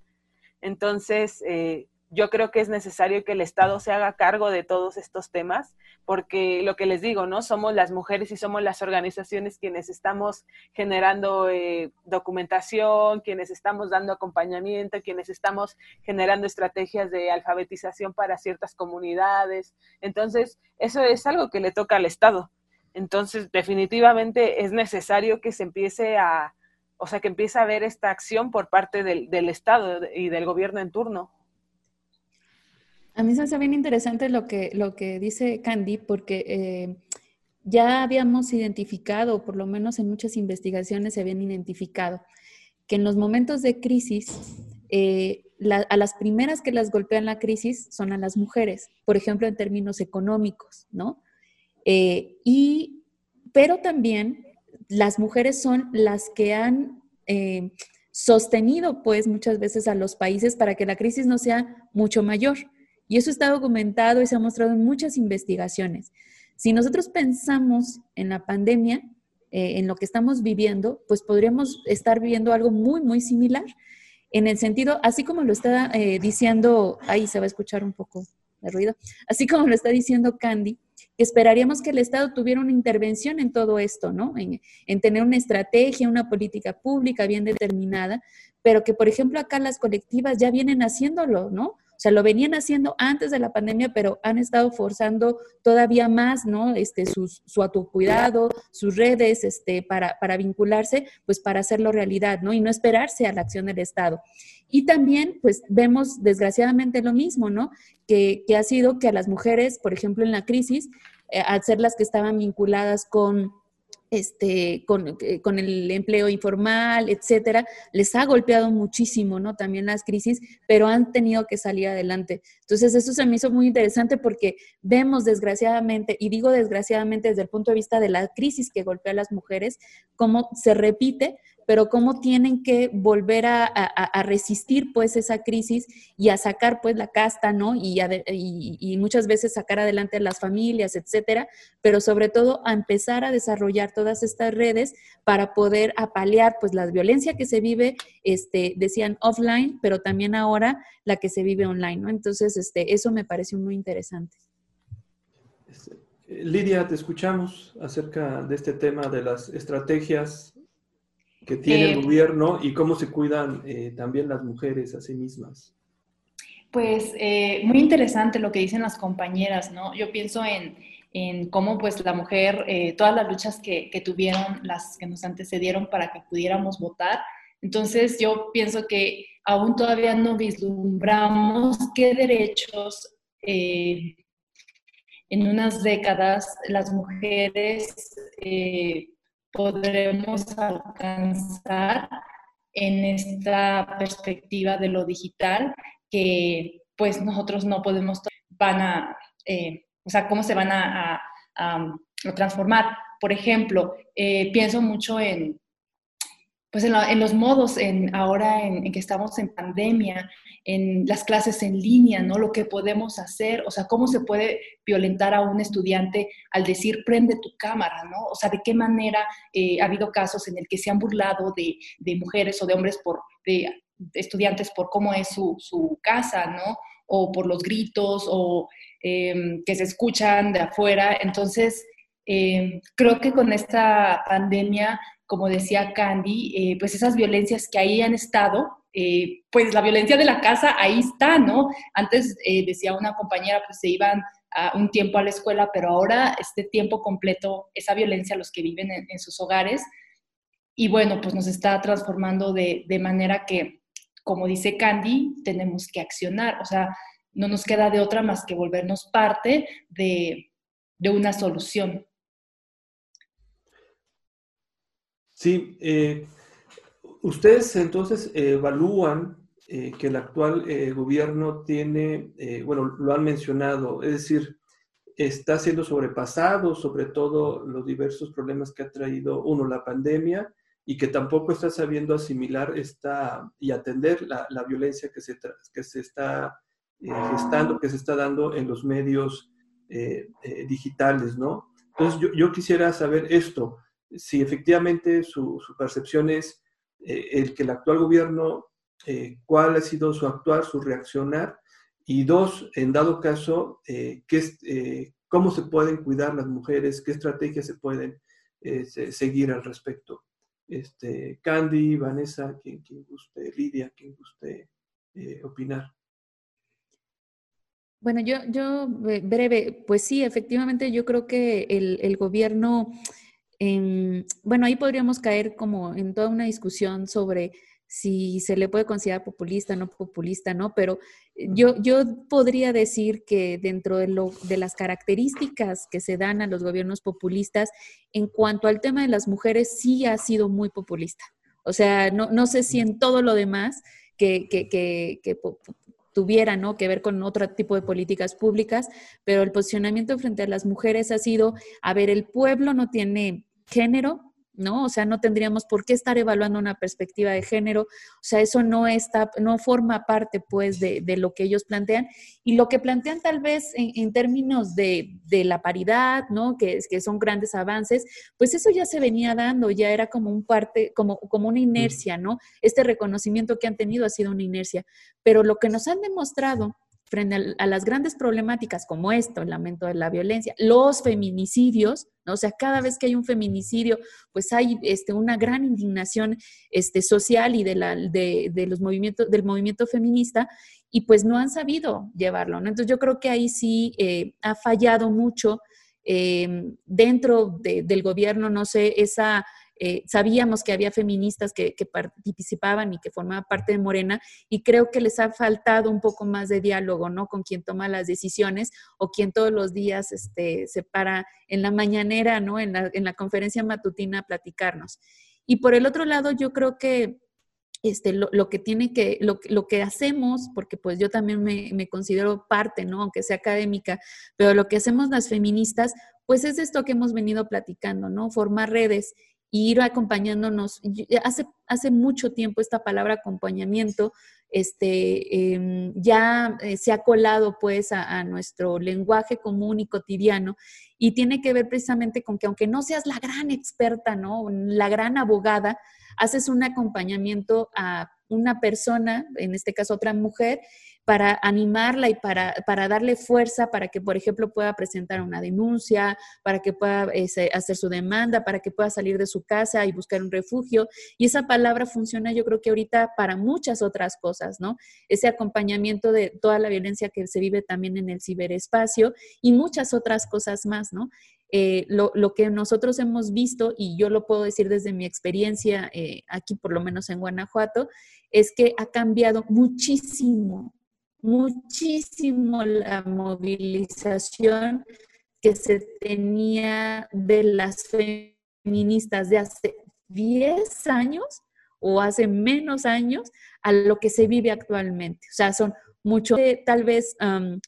Entonces, eh, yo creo que es necesario que el Estado se haga cargo de todos estos temas, porque lo que les digo, ¿no? Somos las mujeres y somos las organizaciones quienes estamos generando eh, documentación, quienes estamos dando acompañamiento, quienes estamos generando estrategias de alfabetización para ciertas comunidades. Entonces, eso es algo que le toca al Estado. Entonces, definitivamente es necesario que se empiece a, o sea, que empiece a haber esta acción por parte del, Estado y del gobierno en turno. A mí se hace bien interesante lo que, lo que dice Candy, porque eh, ya habíamos identificado, por lo menos en muchas investigaciones se habían identificado, que en los momentos de crisis, eh, a las primeras que las golpean la crisis son a las mujeres, por ejemplo, en términos económicos, ¿no? Eh, y, pero también las mujeres son las que han eh, sostenido, pues, muchas veces a los países para que la crisis no sea mucho mayor. Y eso está documentado y se ha mostrado en muchas investigaciones. Si nosotros pensamos en la pandemia, eh, en lo que estamos viviendo, pues podríamos estar viviendo algo muy, muy similar. En el sentido, así como lo está diciendo, ahí se va a escuchar un poco de ruido, así como lo está diciendo Candy, esperaríamos que el Estado tuviera una intervención en todo esto, ¿no? En, tener una estrategia, una política pública bien determinada, pero que, por ejemplo, acá las colectivas ya vienen haciéndolo, ¿no? Sea, lo venían haciendo antes de la pandemia, pero han estado forzando todavía más, ¿no? Este, sus, su autocuidado, sus redes, este, para, para vincularse, pues para hacerlo realidad, ¿no? Y no esperarse a la acción del Estado. Y también, pues vemos desgraciadamente lo mismo, ¿no? Que, que ha sido que a las mujeres, por ejemplo, en la crisis, eh, al ser las que estaban vinculadas con este, con, eh, con, el empleo informal, etcétera, les ha golpeado muchísimo, ¿no? También las crisis, pero han tenido que salir adelante. Entonces, eso se me hizo muy interesante porque vemos desgraciadamente, y digo desgraciadamente desde el punto de vista de la crisis que golpea a las mujeres, cómo se repite, pero cómo tienen que volver a, resistir pues esa crisis y a sacar pues la casta, ¿no? Y, y, muchas veces sacar adelante a las familias, etcétera, pero sobre todo a empezar a desarrollar todas estas redes para poder apalear pues la violencia que se vive, este, decían offline, pero también ahora la que se vive online, ¿no? Entonces, este, eso me pareció muy interesante. Este, Lidia, te escuchamos acerca de este tema de las estrategias que tiene el eh, gobierno y cómo se cuidan eh, también las mujeres a sí mismas. Pues eh, muy interesante lo que dicen las compañeras, ¿no? Yo pienso en, en cómo pues la mujer, todas las luchas que, que, tuvieron, las que nos antecedieron para que pudiéramos votar. Entonces yo pienso que aún todavía no vislumbramos qué derechos en unas décadas las mujeres podremos alcanzar en esta perspectiva de lo digital que pues nosotros no podemos, van a, eh, o sea, cómo se van a, transformar. Por ejemplo, eh, pienso mucho en, pues en, los modos, en, ahora en, que estamos en pandemia, en las clases en línea, ¿no? Lo que podemos hacer, o sea, cómo se puede violentar a un estudiante al decir, prende tu cámara, ¿no? O sea, de qué manera eh, ha habido casos en el que se han burlado de, mujeres o de hombres por, de, estudiantes por cómo es su, casa, ¿no? O por los gritos, o em, que se escuchan de afuera. Entonces, em, creo que con esta pandemia como decía Candy, eh, pues esas violencias que ahí han estado, eh, pues la violencia de la casa ahí está, ¿no? Antes eh, decía una compañera, pues se iban a un tiempo a la escuela, pero ahora este tiempo completo, esa violencia los que viven en, sus hogares, y bueno, pues nos está transformando de, de manera que, como dice Candy, tenemos que accionar, o sea, no nos queda de otra más que volvernos parte de, de una solución. Sí, eh, ustedes entonces evalúan eh, que el actual eh, gobierno tiene, bueno, lo han mencionado, es decir, está siendo sobrepasado sobre todo los diversos problemas que ha traído, uno, la pandemia, y que tampoco está sabiendo asimilar esta, y atender la, violencia que se, que se está gestando, que se está dando en los medios digitales, ¿no? Entonces, yo, yo quisiera saber esto si efectivamente su, percepción es eh, el que el actual gobierno, eh, cuál ha sido su actuar, su reaccionar, y dos, en dado caso, eh, cómo se pueden cuidar las mujeres, qué estrategias se pueden seguir al respecto. Este, Candy, Vanessa, quien, quien guste, Lidia, quien guste opinar. Bueno, yo, yo breve, pues sí, efectivamente yo creo que el, el gobierno bueno, ahí podríamos caer como en toda una discusión sobre si se le puede considerar populista, no populista, ¿no? Pero yo, yo podría decir que dentro de, lo, de las características que se dan a los gobiernos populistas, en cuanto al tema de las mujeres, sí ha sido muy populista. O sea, no, no sé si en todo lo demás que, que, que, que tuviera ¿no? que ver con otro tipo de políticas públicas, pero el posicionamiento frente a las mujeres ha sido, a ver, el pueblo no tiene género, ¿no? O sea, no tendríamos por qué estar evaluando una perspectiva de género, o sea, eso no está, no forma parte, pues, de, lo que ellos plantean. Y lo que plantean tal vez en, términos de, la paridad, ¿no? Que, que son grandes avances, pues eso ya se venía dando, ya era como un parte, como, como una inercia, ¿no? Este reconocimiento que han tenido ha sido una inercia. Pero lo que nos han demostrado frente a, las grandes problemáticas como esto, el lamento de la violencia, los feminicidios, ¿no? o sea, cada vez que hay un feminicidio, pues hay este, una gran indignación este, social y de, la, de, los movimientos, del movimiento feminista, y pues no han sabido llevarlo. Entonces yo creo que ahí sí eh, ha fallado mucho eh, dentro del gobierno, no sé, esa eh, sabíamos que había feministas que, participaban y que formaban parte de Morena y creo que les ha faltado un poco más de diálogo, ¿no? Con quien toma las decisiones o quien todos los días este, se para en la mañanera, ¿no? En la, conferencia matutina a platicarnos. Y por el otro lado, yo creo que este, lo, que tiene que, lo, lo, que hacemos, porque pues yo también me, me, considero parte, ¿no? Aunque sea académica, pero lo que hacemos las feministas, pues es esto que hemos venido platicando, ¿no? Formar redes ir acompañándonos. Hace, hace mucho tiempo esta palabra acompañamiento este, em, ya eh, se ha colado pues a, nuestro lenguaje común y cotidiano y tiene que ver precisamente con que aunque no seas la gran experta, ¿no? La gran abogada, haces un acompañamiento a una persona, en este caso otra mujer, para animarla y para, para darle fuerza para que, por ejemplo, pueda presentar una denuncia, para que pueda este, hacer su demanda, para que pueda salir de su casa y buscar un refugio. Y esa palabra funciona yo creo que ahorita para muchas otras cosas, ¿no? Ese acompañamiento de toda la violencia que se vive también en el ciberespacio y muchas otras cosas más, ¿no? Eh, lo, que nosotros hemos visto, y yo lo puedo decir desde mi experiencia eh, aquí, por lo menos en Guanajuato, es que ha cambiado muchísimo muchísimo la movilización que se tenía de las feministas de hace 10 años. o hace menos años a lo que se vive actualmente. O sea, son mucho, tal vez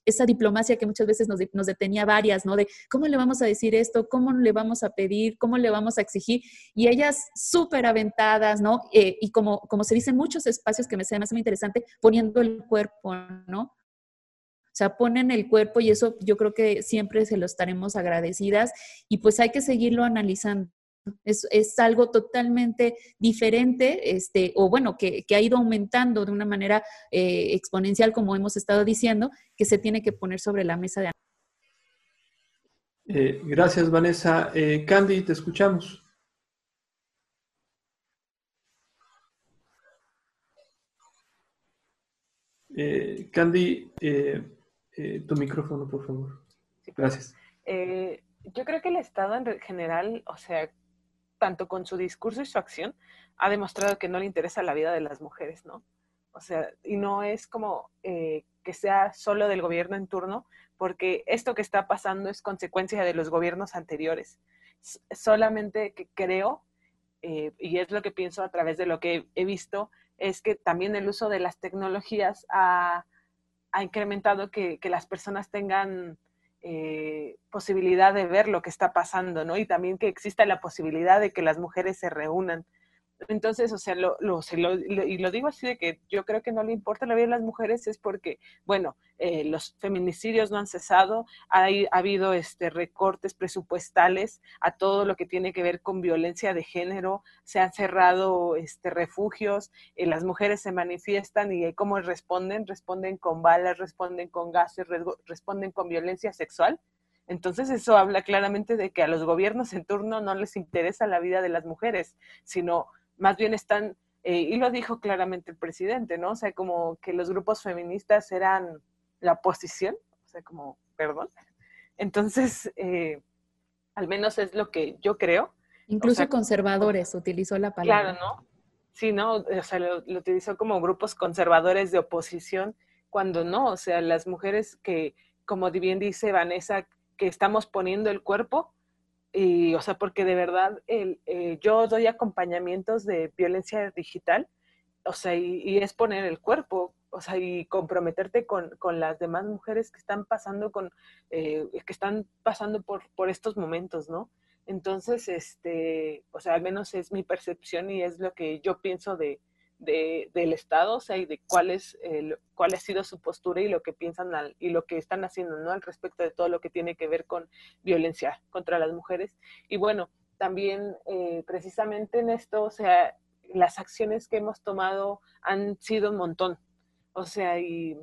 esa diplomacia que muchas veces nos, nos, detenía varias, ¿no? De cómo le vamos a decir esto, cómo le vamos a pedir, cómo le vamos a exigir, y ellas súper aventadas, ¿no? Eh, y como, como se dice en muchos espacios que me se me hace muy interesante, poniendo el cuerpo, ¿no? O sea, ponen el cuerpo y eso yo creo que siempre se lo estaremos agradecidas y pues hay que seguirlo analizando. Es, es, algo totalmente diferente, este, o bueno, que, que, ha ido aumentando de una manera eh, exponencial, como hemos estado diciendo, que se tiene que poner sobre la mesa de eh, gracias, Vanessa. Eh, Candy, te escuchamos. Eh, Candy, tu micrófono, por favor. Gracias. yo creo que el Estado en general, o sea, tanto con su discurso y su acción, ha demostrado que no le interesa la vida de las mujeres, ¿no? O sea, y no es como eh, que sea solo del gobierno en turno, porque esto que está pasando es consecuencia de los gobiernos anteriores. solamente que creo, eh, y es lo que pienso a través de lo que he visto, es que también el uso de las tecnologías ha, incrementado que, que las personas tengan eh, posibilidad de ver lo que está pasando, ¿no? Y también que exista la posibilidad de que las mujeres se reúnan entonces, o sea, lo, lo, y lo digo así de que yo creo que no le importa la vida de las mujeres es porque, bueno, eh, los feminicidios no han cesado, hay, ha habido este, recortes presupuestales a todo lo que tiene que ver con violencia de género, se han cerrado este, refugios, eh, las mujeres se manifiestan y ¿cómo responden? Responden con balas, responden con gases, responden con violencia sexual. Entonces eso habla claramente de que a los gobiernos en turno no les interesa la vida de las mujeres, sino más bien están, eh, y lo dijo claramente el presidente, ¿no? O sea, como que los grupos feministas eran la oposición, o sea, como, perdón. Entonces, eh, al menos es lo que yo creo. Incluso conservadores utilizó la palabra. Claro, ¿no? Sí, ¿no? O sea, lo, lo, utilizó como grupos conservadores de oposición, cuando no, o sea, las mujeres que, como bien dice Vanessa, que estamos poniendo el cuerpo, y, o sea, porque de verdad el, eh, yo doy acompañamientos de violencia digital, o sea, y, es poner el cuerpo, o sea, y comprometerte con, con las demás mujeres que están pasando con, eh, que están pasando por, por estos momentos, ¿no? Entonces, este, o sea, al menos es mi percepción y es lo que yo pienso de, del Estado, o sea, y de cuál, ha sido su postura y lo que piensan y lo que están haciendo, ¿no? Al respecto de todo lo que tiene que ver con violencia contra las mujeres. Y bueno, también eh, precisamente en esto, o sea, las acciones que hemos tomado han sido un montón. O sea, y,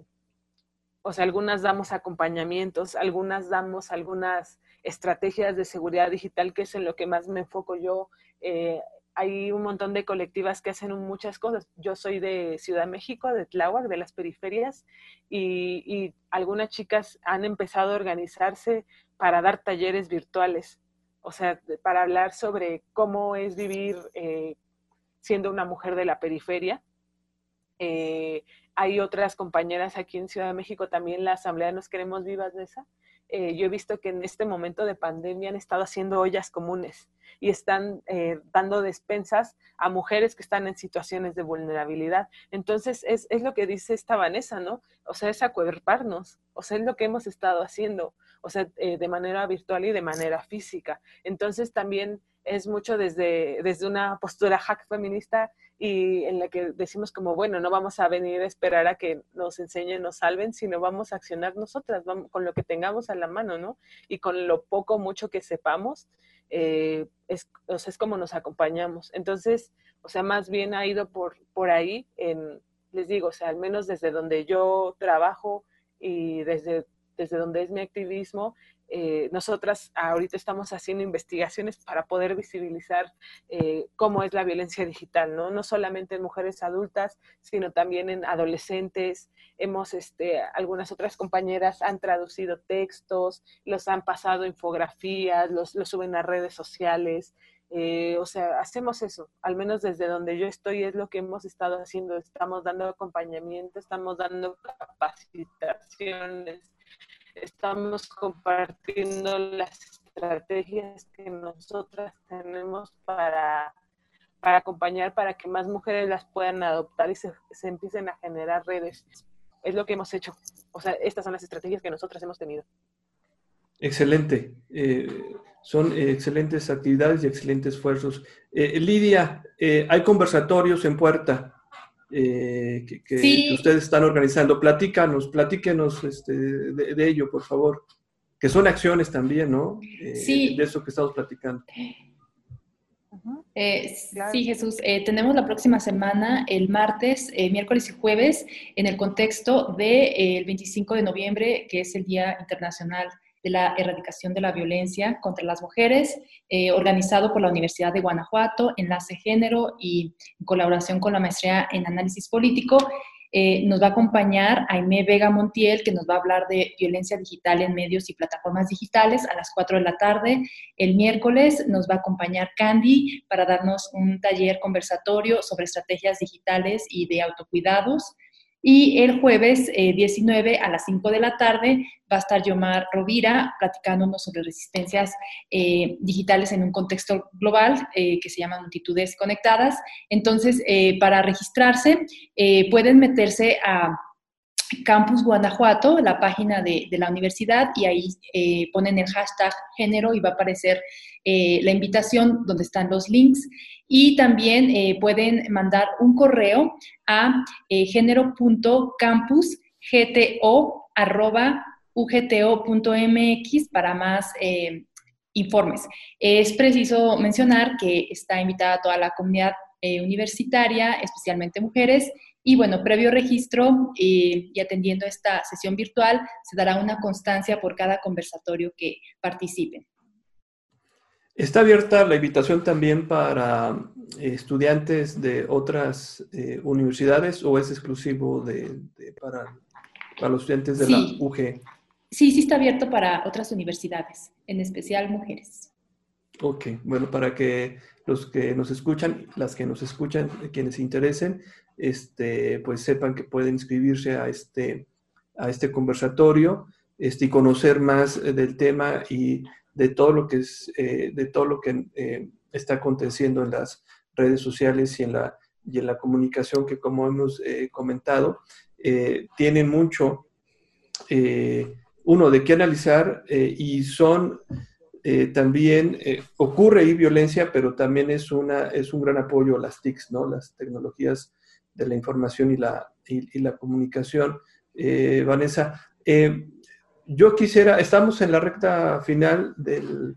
o sea, algunas damos acompañamientos, algunas damos algunas estrategias de seguridad digital, que es en lo que más me enfoco yo. Eh, hay un montón de colectivas que hacen muchas cosas. Yo soy de Ciudad de México, de Tláhuac, de las periferias, y, algunas chicas han empezado a organizarse para dar talleres virtuales, o sea, para hablar sobre cómo es vivir eh, siendo una mujer de la periferia. Eh, hay otras compañeras aquí en Ciudad de México, también la Asamblea Nos Queremos Vivas de esa, eh, yo he visto que en este momento de pandemia han estado haciendo ollas comunes y están eh, dando despensas a mujeres que están en situaciones de vulnerabilidad. Entonces, es, es lo que dice esta Vanessa, ¿no? O sea, es acuerparnos, o sea, es lo que hemos estado haciendo, o sea, eh, de manera virtual y de manera física. Entonces, también es mucho desde, desde una postura hack feminista y en la que decimos como, bueno, no vamos a venir a esperar a que nos enseñen, nos salven, sino vamos a accionar nosotras, vamos, con lo que tengamos a la mano, ¿no? Y con lo poco, mucho que sepamos, eh, es, o sea, es como nos acompañamos. Entonces, o sea, más bien ha ido por, por ahí, en, les digo, o sea, al menos desde donde yo trabajo y desde, desde donde es mi activismo, eh, nosotras ahorita estamos haciendo investigaciones para poder visibilizar eh, cómo es la violencia digital, ¿no? No solamente en mujeres adultas, sino también en adolescentes. Hemos, este, algunas otras compañeras han traducido textos, los han pasado infografías, los, suben a redes sociales. Eh, o sea, hacemos eso, al menos desde donde yo estoy es lo que hemos estado haciendo, estamos dando acompañamiento, estamos dando capacitaciones, estamos compartiendo las estrategias que nosotras tenemos para, para acompañar, para que más mujeres las puedan adoptar y se, se empiecen a generar redes. Es lo que hemos hecho. O sea, estas son las estrategias que nosotras hemos tenido. Excelente. Eh, son excelentes actividades y excelentes esfuerzos. Eh, Lidia, eh, hay conversatorios en puerta que, ustedes están organizando. Platícanos, platíquenos este, de, ello, por favor. Que son acciones también, ¿no? sí. De eso que estamos platicando. Sí, Jesús. tenemos la próxima semana, el martes, miércoles y jueves, en el contexto del 25 de noviembre, que es el Día Internacional de la Erradicación de la Violencia contra las Mujeres, eh, organizado por la Universidad de Guanajuato, Enlace Género y en colaboración con la maestría en análisis político. Eh, nos va a acompañar Aimé Vega Montiel, que nos va a hablar de violencia digital en medios y plataformas digitales a las 4 de la tarde. El miércoles nos va a acompañar Candy para darnos un taller conversatorio sobre estrategias digitales y de autocuidados. Y el jueves 19 eh, a las 5 de la tarde va a estar Yomar Rovira platicándonos sobre resistencias eh, digitales en un contexto global eh, que se llama Multitudes Conectadas. Entonces, para registrarse, pueden meterse a Campus Guanajuato, la página de, la universidad, y ahí ponen el hashtag género y va a aparecer la invitación donde están los links. Y también eh, pueden mandar un correo a eh, género.campusgto.ugto.mx para más eh, informes. Es preciso mencionar que está invitada toda la comunidad universitaria, especialmente mujeres, y bueno, previo registro y atendiendo esta sesión virtual, se dará una constancia por cada conversatorio que participen. Está abierta la invitación también para eh, estudiantes de otras eh, universidades o es exclusivo de, para, los estudiantes de la UG? Sí, sí está abierto para otras universidades, en especial mujeres. Ok, bueno, para que los que nos escuchan, las que nos escuchan, quienes se interesen, este, pues sepan que pueden inscribirse a este, a este conversatorio este, y conocer más del tema y de todo lo que, es, eh, de todo lo que eh, está aconteciendo en las redes sociales y en la, y en la comunicación que, como hemos eh, comentado, tienen mucho, uno, de qué analizar y son también, ocurre ahí violencia, pero también es, una, es un gran apoyo a las TICs, ¿no? las tecnologías de la información y la, y, la comunicación. Vanessa, yo quisiera, estamos en la recta final del,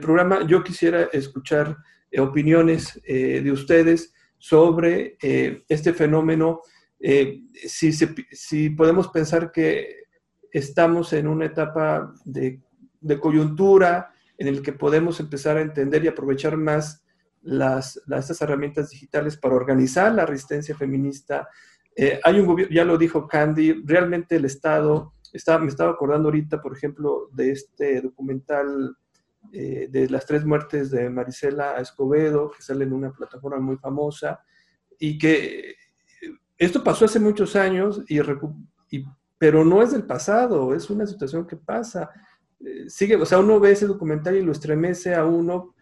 programa, yo quisiera escuchar eh, opiniones eh, de ustedes sobre eh, este fenómeno, si, si, podemos pensar que estamos en una etapa de, coyuntura en el que podemos empezar a entender y aprovechar más las, estas herramientas digitales para organizar la resistencia feminista. hay un ya lo dijo Candy, realmente el Estado me estaba acordando ahorita, por ejemplo, de este documental eh, de las tres muertes de Marisela Escobedo, que sale en una plataforma muy famosa, y que esto pasó hace muchos años, y, pero no es del pasado, es una situación que pasa. Eh, sigue, o sea, uno ve ese documental y lo estremece a uno,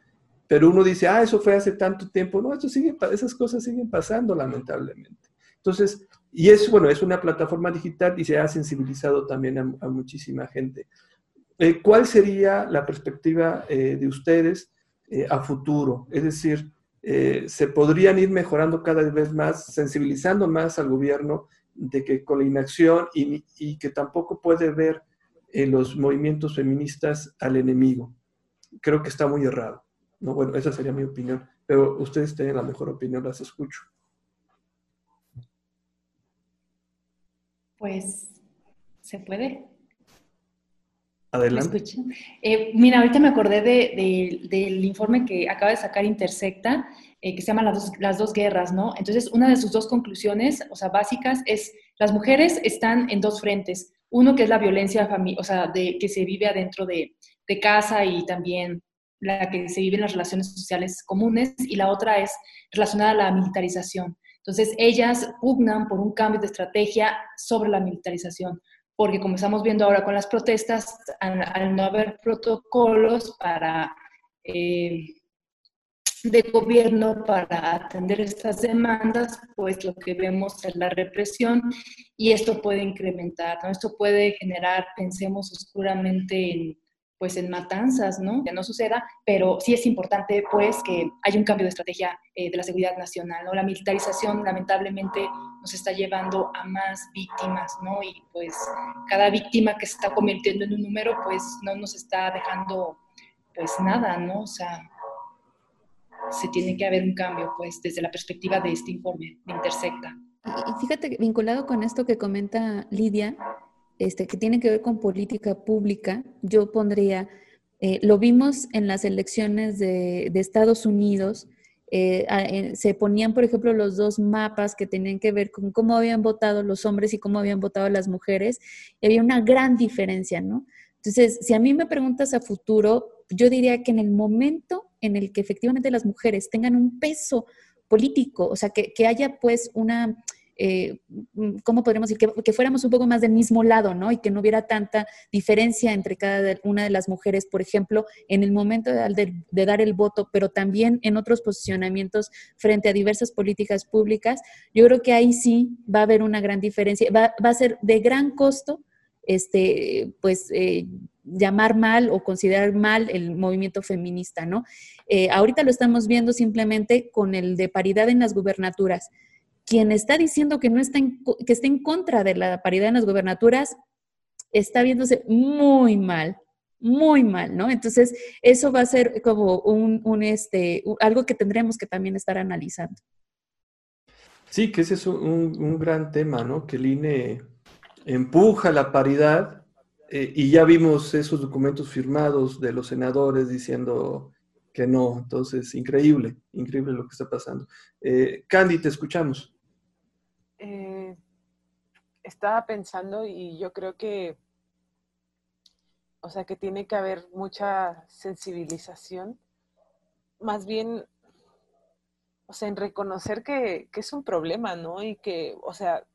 pero uno dice, ah, eso fue hace tanto tiempo. No, esto sigue, esas cosas siguen pasando, lamentablemente. Entonces, y es, bueno, es una plataforma digital y se ha sensibilizado también a, muchísima gente. Eh, ¿Cuál sería la perspectiva eh, de ustedes eh, a futuro? Es decir, ¿se podrían ir mejorando cada vez más, sensibilizando más al gobierno de que con la inacción y, y que tampoco puede ver en los movimientos feministas al enemigo? Creo que está muy errado. ¿no? Bueno, esa sería mi opinión, pero ustedes tienen la mejor opinión, las escucho. Pues se puede. Adelante. Eh, mira, ahorita me acordé del informe que acaba de sacar Intersecta, eh, que se llama las dos, las dos guerras, ¿no? Entonces, una de sus dos conclusiones, o sea, básicas, es las mujeres están en dos frentes. Uno que es la violencia o sea, de, que se vive adentro de, de casa y también la que se vive en las relaciones sociales comunes, y la otra es relacionada a la militarización. Entonces, ellas pugnan por un cambio de estrategia sobre la militarización, porque como estamos viendo ahora con las protestas, al, no haber protocolos para, eh, de gobierno para atender estas demandas, pues lo que vemos es la represión y esto puede incrementar, ¿no? Esto puede generar, pensemos oscuramente en pues en matanzas, ¿no? Que no suceda, pero sí es importante pues que haya un cambio de estrategia eh, de la seguridad nacional, ¿no? La militarización lamentablemente nos está llevando a más víctimas, ¿no? Y pues cada víctima que se está convirtiendo en un número pues no nos está dejando pues nada, ¿no? O sea, se tiene que haber un cambio pues desde la perspectiva de este informe de Intersecta. Y fíjate, vinculado con esto que comenta Lidia, este, que tiene que ver con política pública, yo pondría, eh, lo vimos en las elecciones de, Estados Unidos, eh, se ponían, por ejemplo, los dos mapas que tenían que ver con cómo habían votado los hombres y cómo habían votado las mujeres, y había una gran diferencia, ¿no? Entonces, si a mí me preguntas a futuro, yo diría que en el momento en el que efectivamente las mujeres tengan un peso político, o sea, que, que haya pues una eh, ¿cómo podríamos decir? Que, fuéramos un poco más del mismo lado, ¿no? Y que no hubiera tanta diferencia entre cada una de las mujeres, por ejemplo, en el momento de, dar el voto, pero también en otros posicionamientos frente a diversas políticas públicas, yo creo que ahí sí va a haber una gran diferencia. Va, a ser de gran costo, este, pues, eh, llamar mal o considerar mal el movimiento feminista, ¿no? Eh, ahorita lo estamos viendo simplemente con el de paridad en las gubernaturas quien está diciendo que no está en, que está en contra de la paridad en las gobernaturas está viéndose muy mal, muy mal, ¿no? Entonces, eso va a ser como un, este, algo que tendremos que también estar analizando. Sí, que ese es un, gran tema, ¿no? Que el INE empuja la paridad eh, y ya vimos esos documentos firmados de los senadores diciendo que no. Entonces, increíble, increíble lo que está pasando. Eh, Candy, te escuchamos. Eh, estaba pensando y yo creo que, o sea, que tiene que haber mucha sensibilización, más bien, o sea, en reconocer que, es un problema, ¿no? Y que, o sea,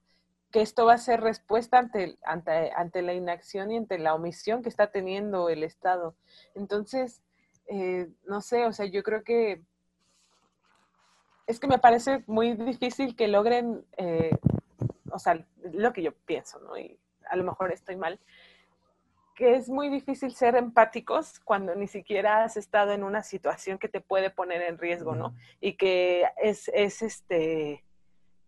que esto va a ser respuesta ante, ante, ante la inacción y ante la omisión que está teniendo el Estado. Entonces, eh, no sé, o sea, yo creo que es que me parece muy difícil que logren, eh, o sea, lo que yo pienso, ¿no? Y a lo mejor estoy mal, que es muy difícil ser empáticos cuando ni siquiera has estado en una situación que te puede poner en riesgo, ¿no? Y que es, es este,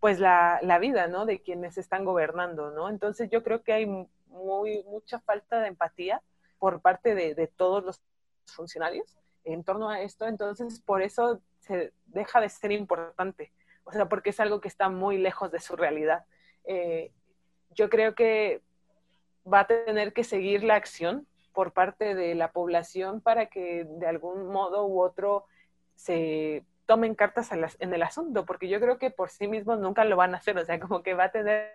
pues la, la, vida, ¿no? De quienes están gobernando, ¿no? Entonces yo creo que hay muy, mucha falta de empatía por parte de, de todos los funcionarios en torno a esto, entonces por eso se deja de ser importante, o sea, porque es algo que está muy lejos de su realidad. Eh, yo creo que va a tener que seguir la acción por parte de la población para que de algún modo u otro se tomen cartas en el asunto, porque yo creo que por sí mismos nunca lo van a hacer, o sea, como que va a tener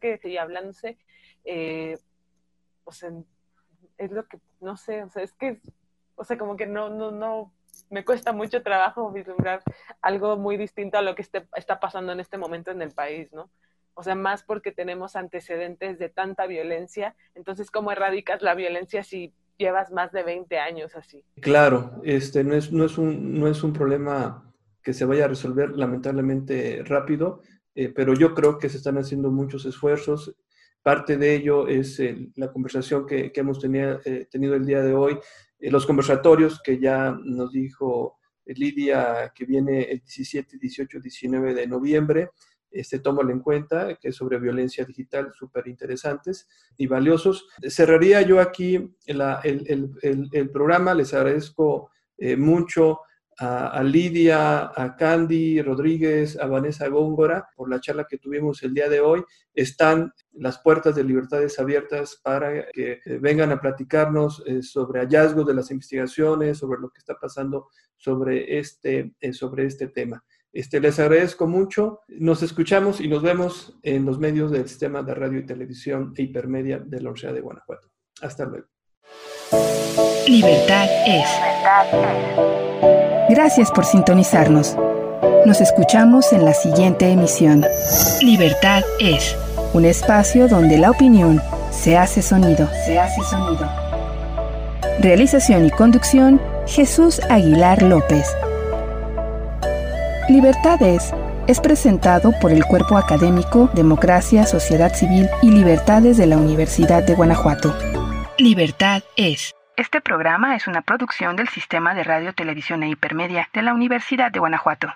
que seguir hablándose, eh, o sea, es lo que, no sé, o sea, es que, o sea, como que no, no, no, me cuesta mucho trabajo vislumbrar algo muy distinto a lo que este, está pasando en este momento en el país, ¿no? O sea, más porque tenemos antecedentes de tanta violencia. Entonces, ¿cómo erradicas la violencia si llevas más de 20 años así? Claro, este no es, no es, un, no es un problema que se vaya a resolver lamentablemente rápido, eh, pero yo creo que se están haciendo muchos esfuerzos. Parte de ello es la conversación que, que hemos tenido, eh, tenido el día de hoy eh, los conversatorios que ya nos dijo Lidia que viene el 17, 18, 19 de noviembre, este, tómalo en cuenta, que es sobre violencia digital, súper interesantes y valiosos. Cerraría yo aquí el, programa, les agradezco eh, mucho a, Lidia, a Candy Rodríguez, a Vanessa Góngora por la charla que tuvimos el día de hoy. Están las puertas de libertades abiertas para que eh, vengan a platicarnos eh, sobre hallazgos de las investigaciones, sobre lo que está pasando sobre este, sobre este tema. Este, les agradezco mucho. Nos escuchamos y nos vemos en los medios del sistema de radio y televisión e hipermedia de la Universidad de Guanajuato. Hasta luego. Libertad es. Gracias por sintonizarnos. Nos escuchamos en la siguiente emisión. Libertad es un espacio donde la opinión se hace sonido. Se hace sonido. Realización y conducción Jesús Aguilar López. Libertades es presentado por el Cuerpo Académico Democracia, Sociedad Civil y Libertades de la Universidad de Guanajuato. Libertad es. Este programa es una producción del Sistema de Radio, Televisión e Hipermedia de la Universidad de Guanajuato.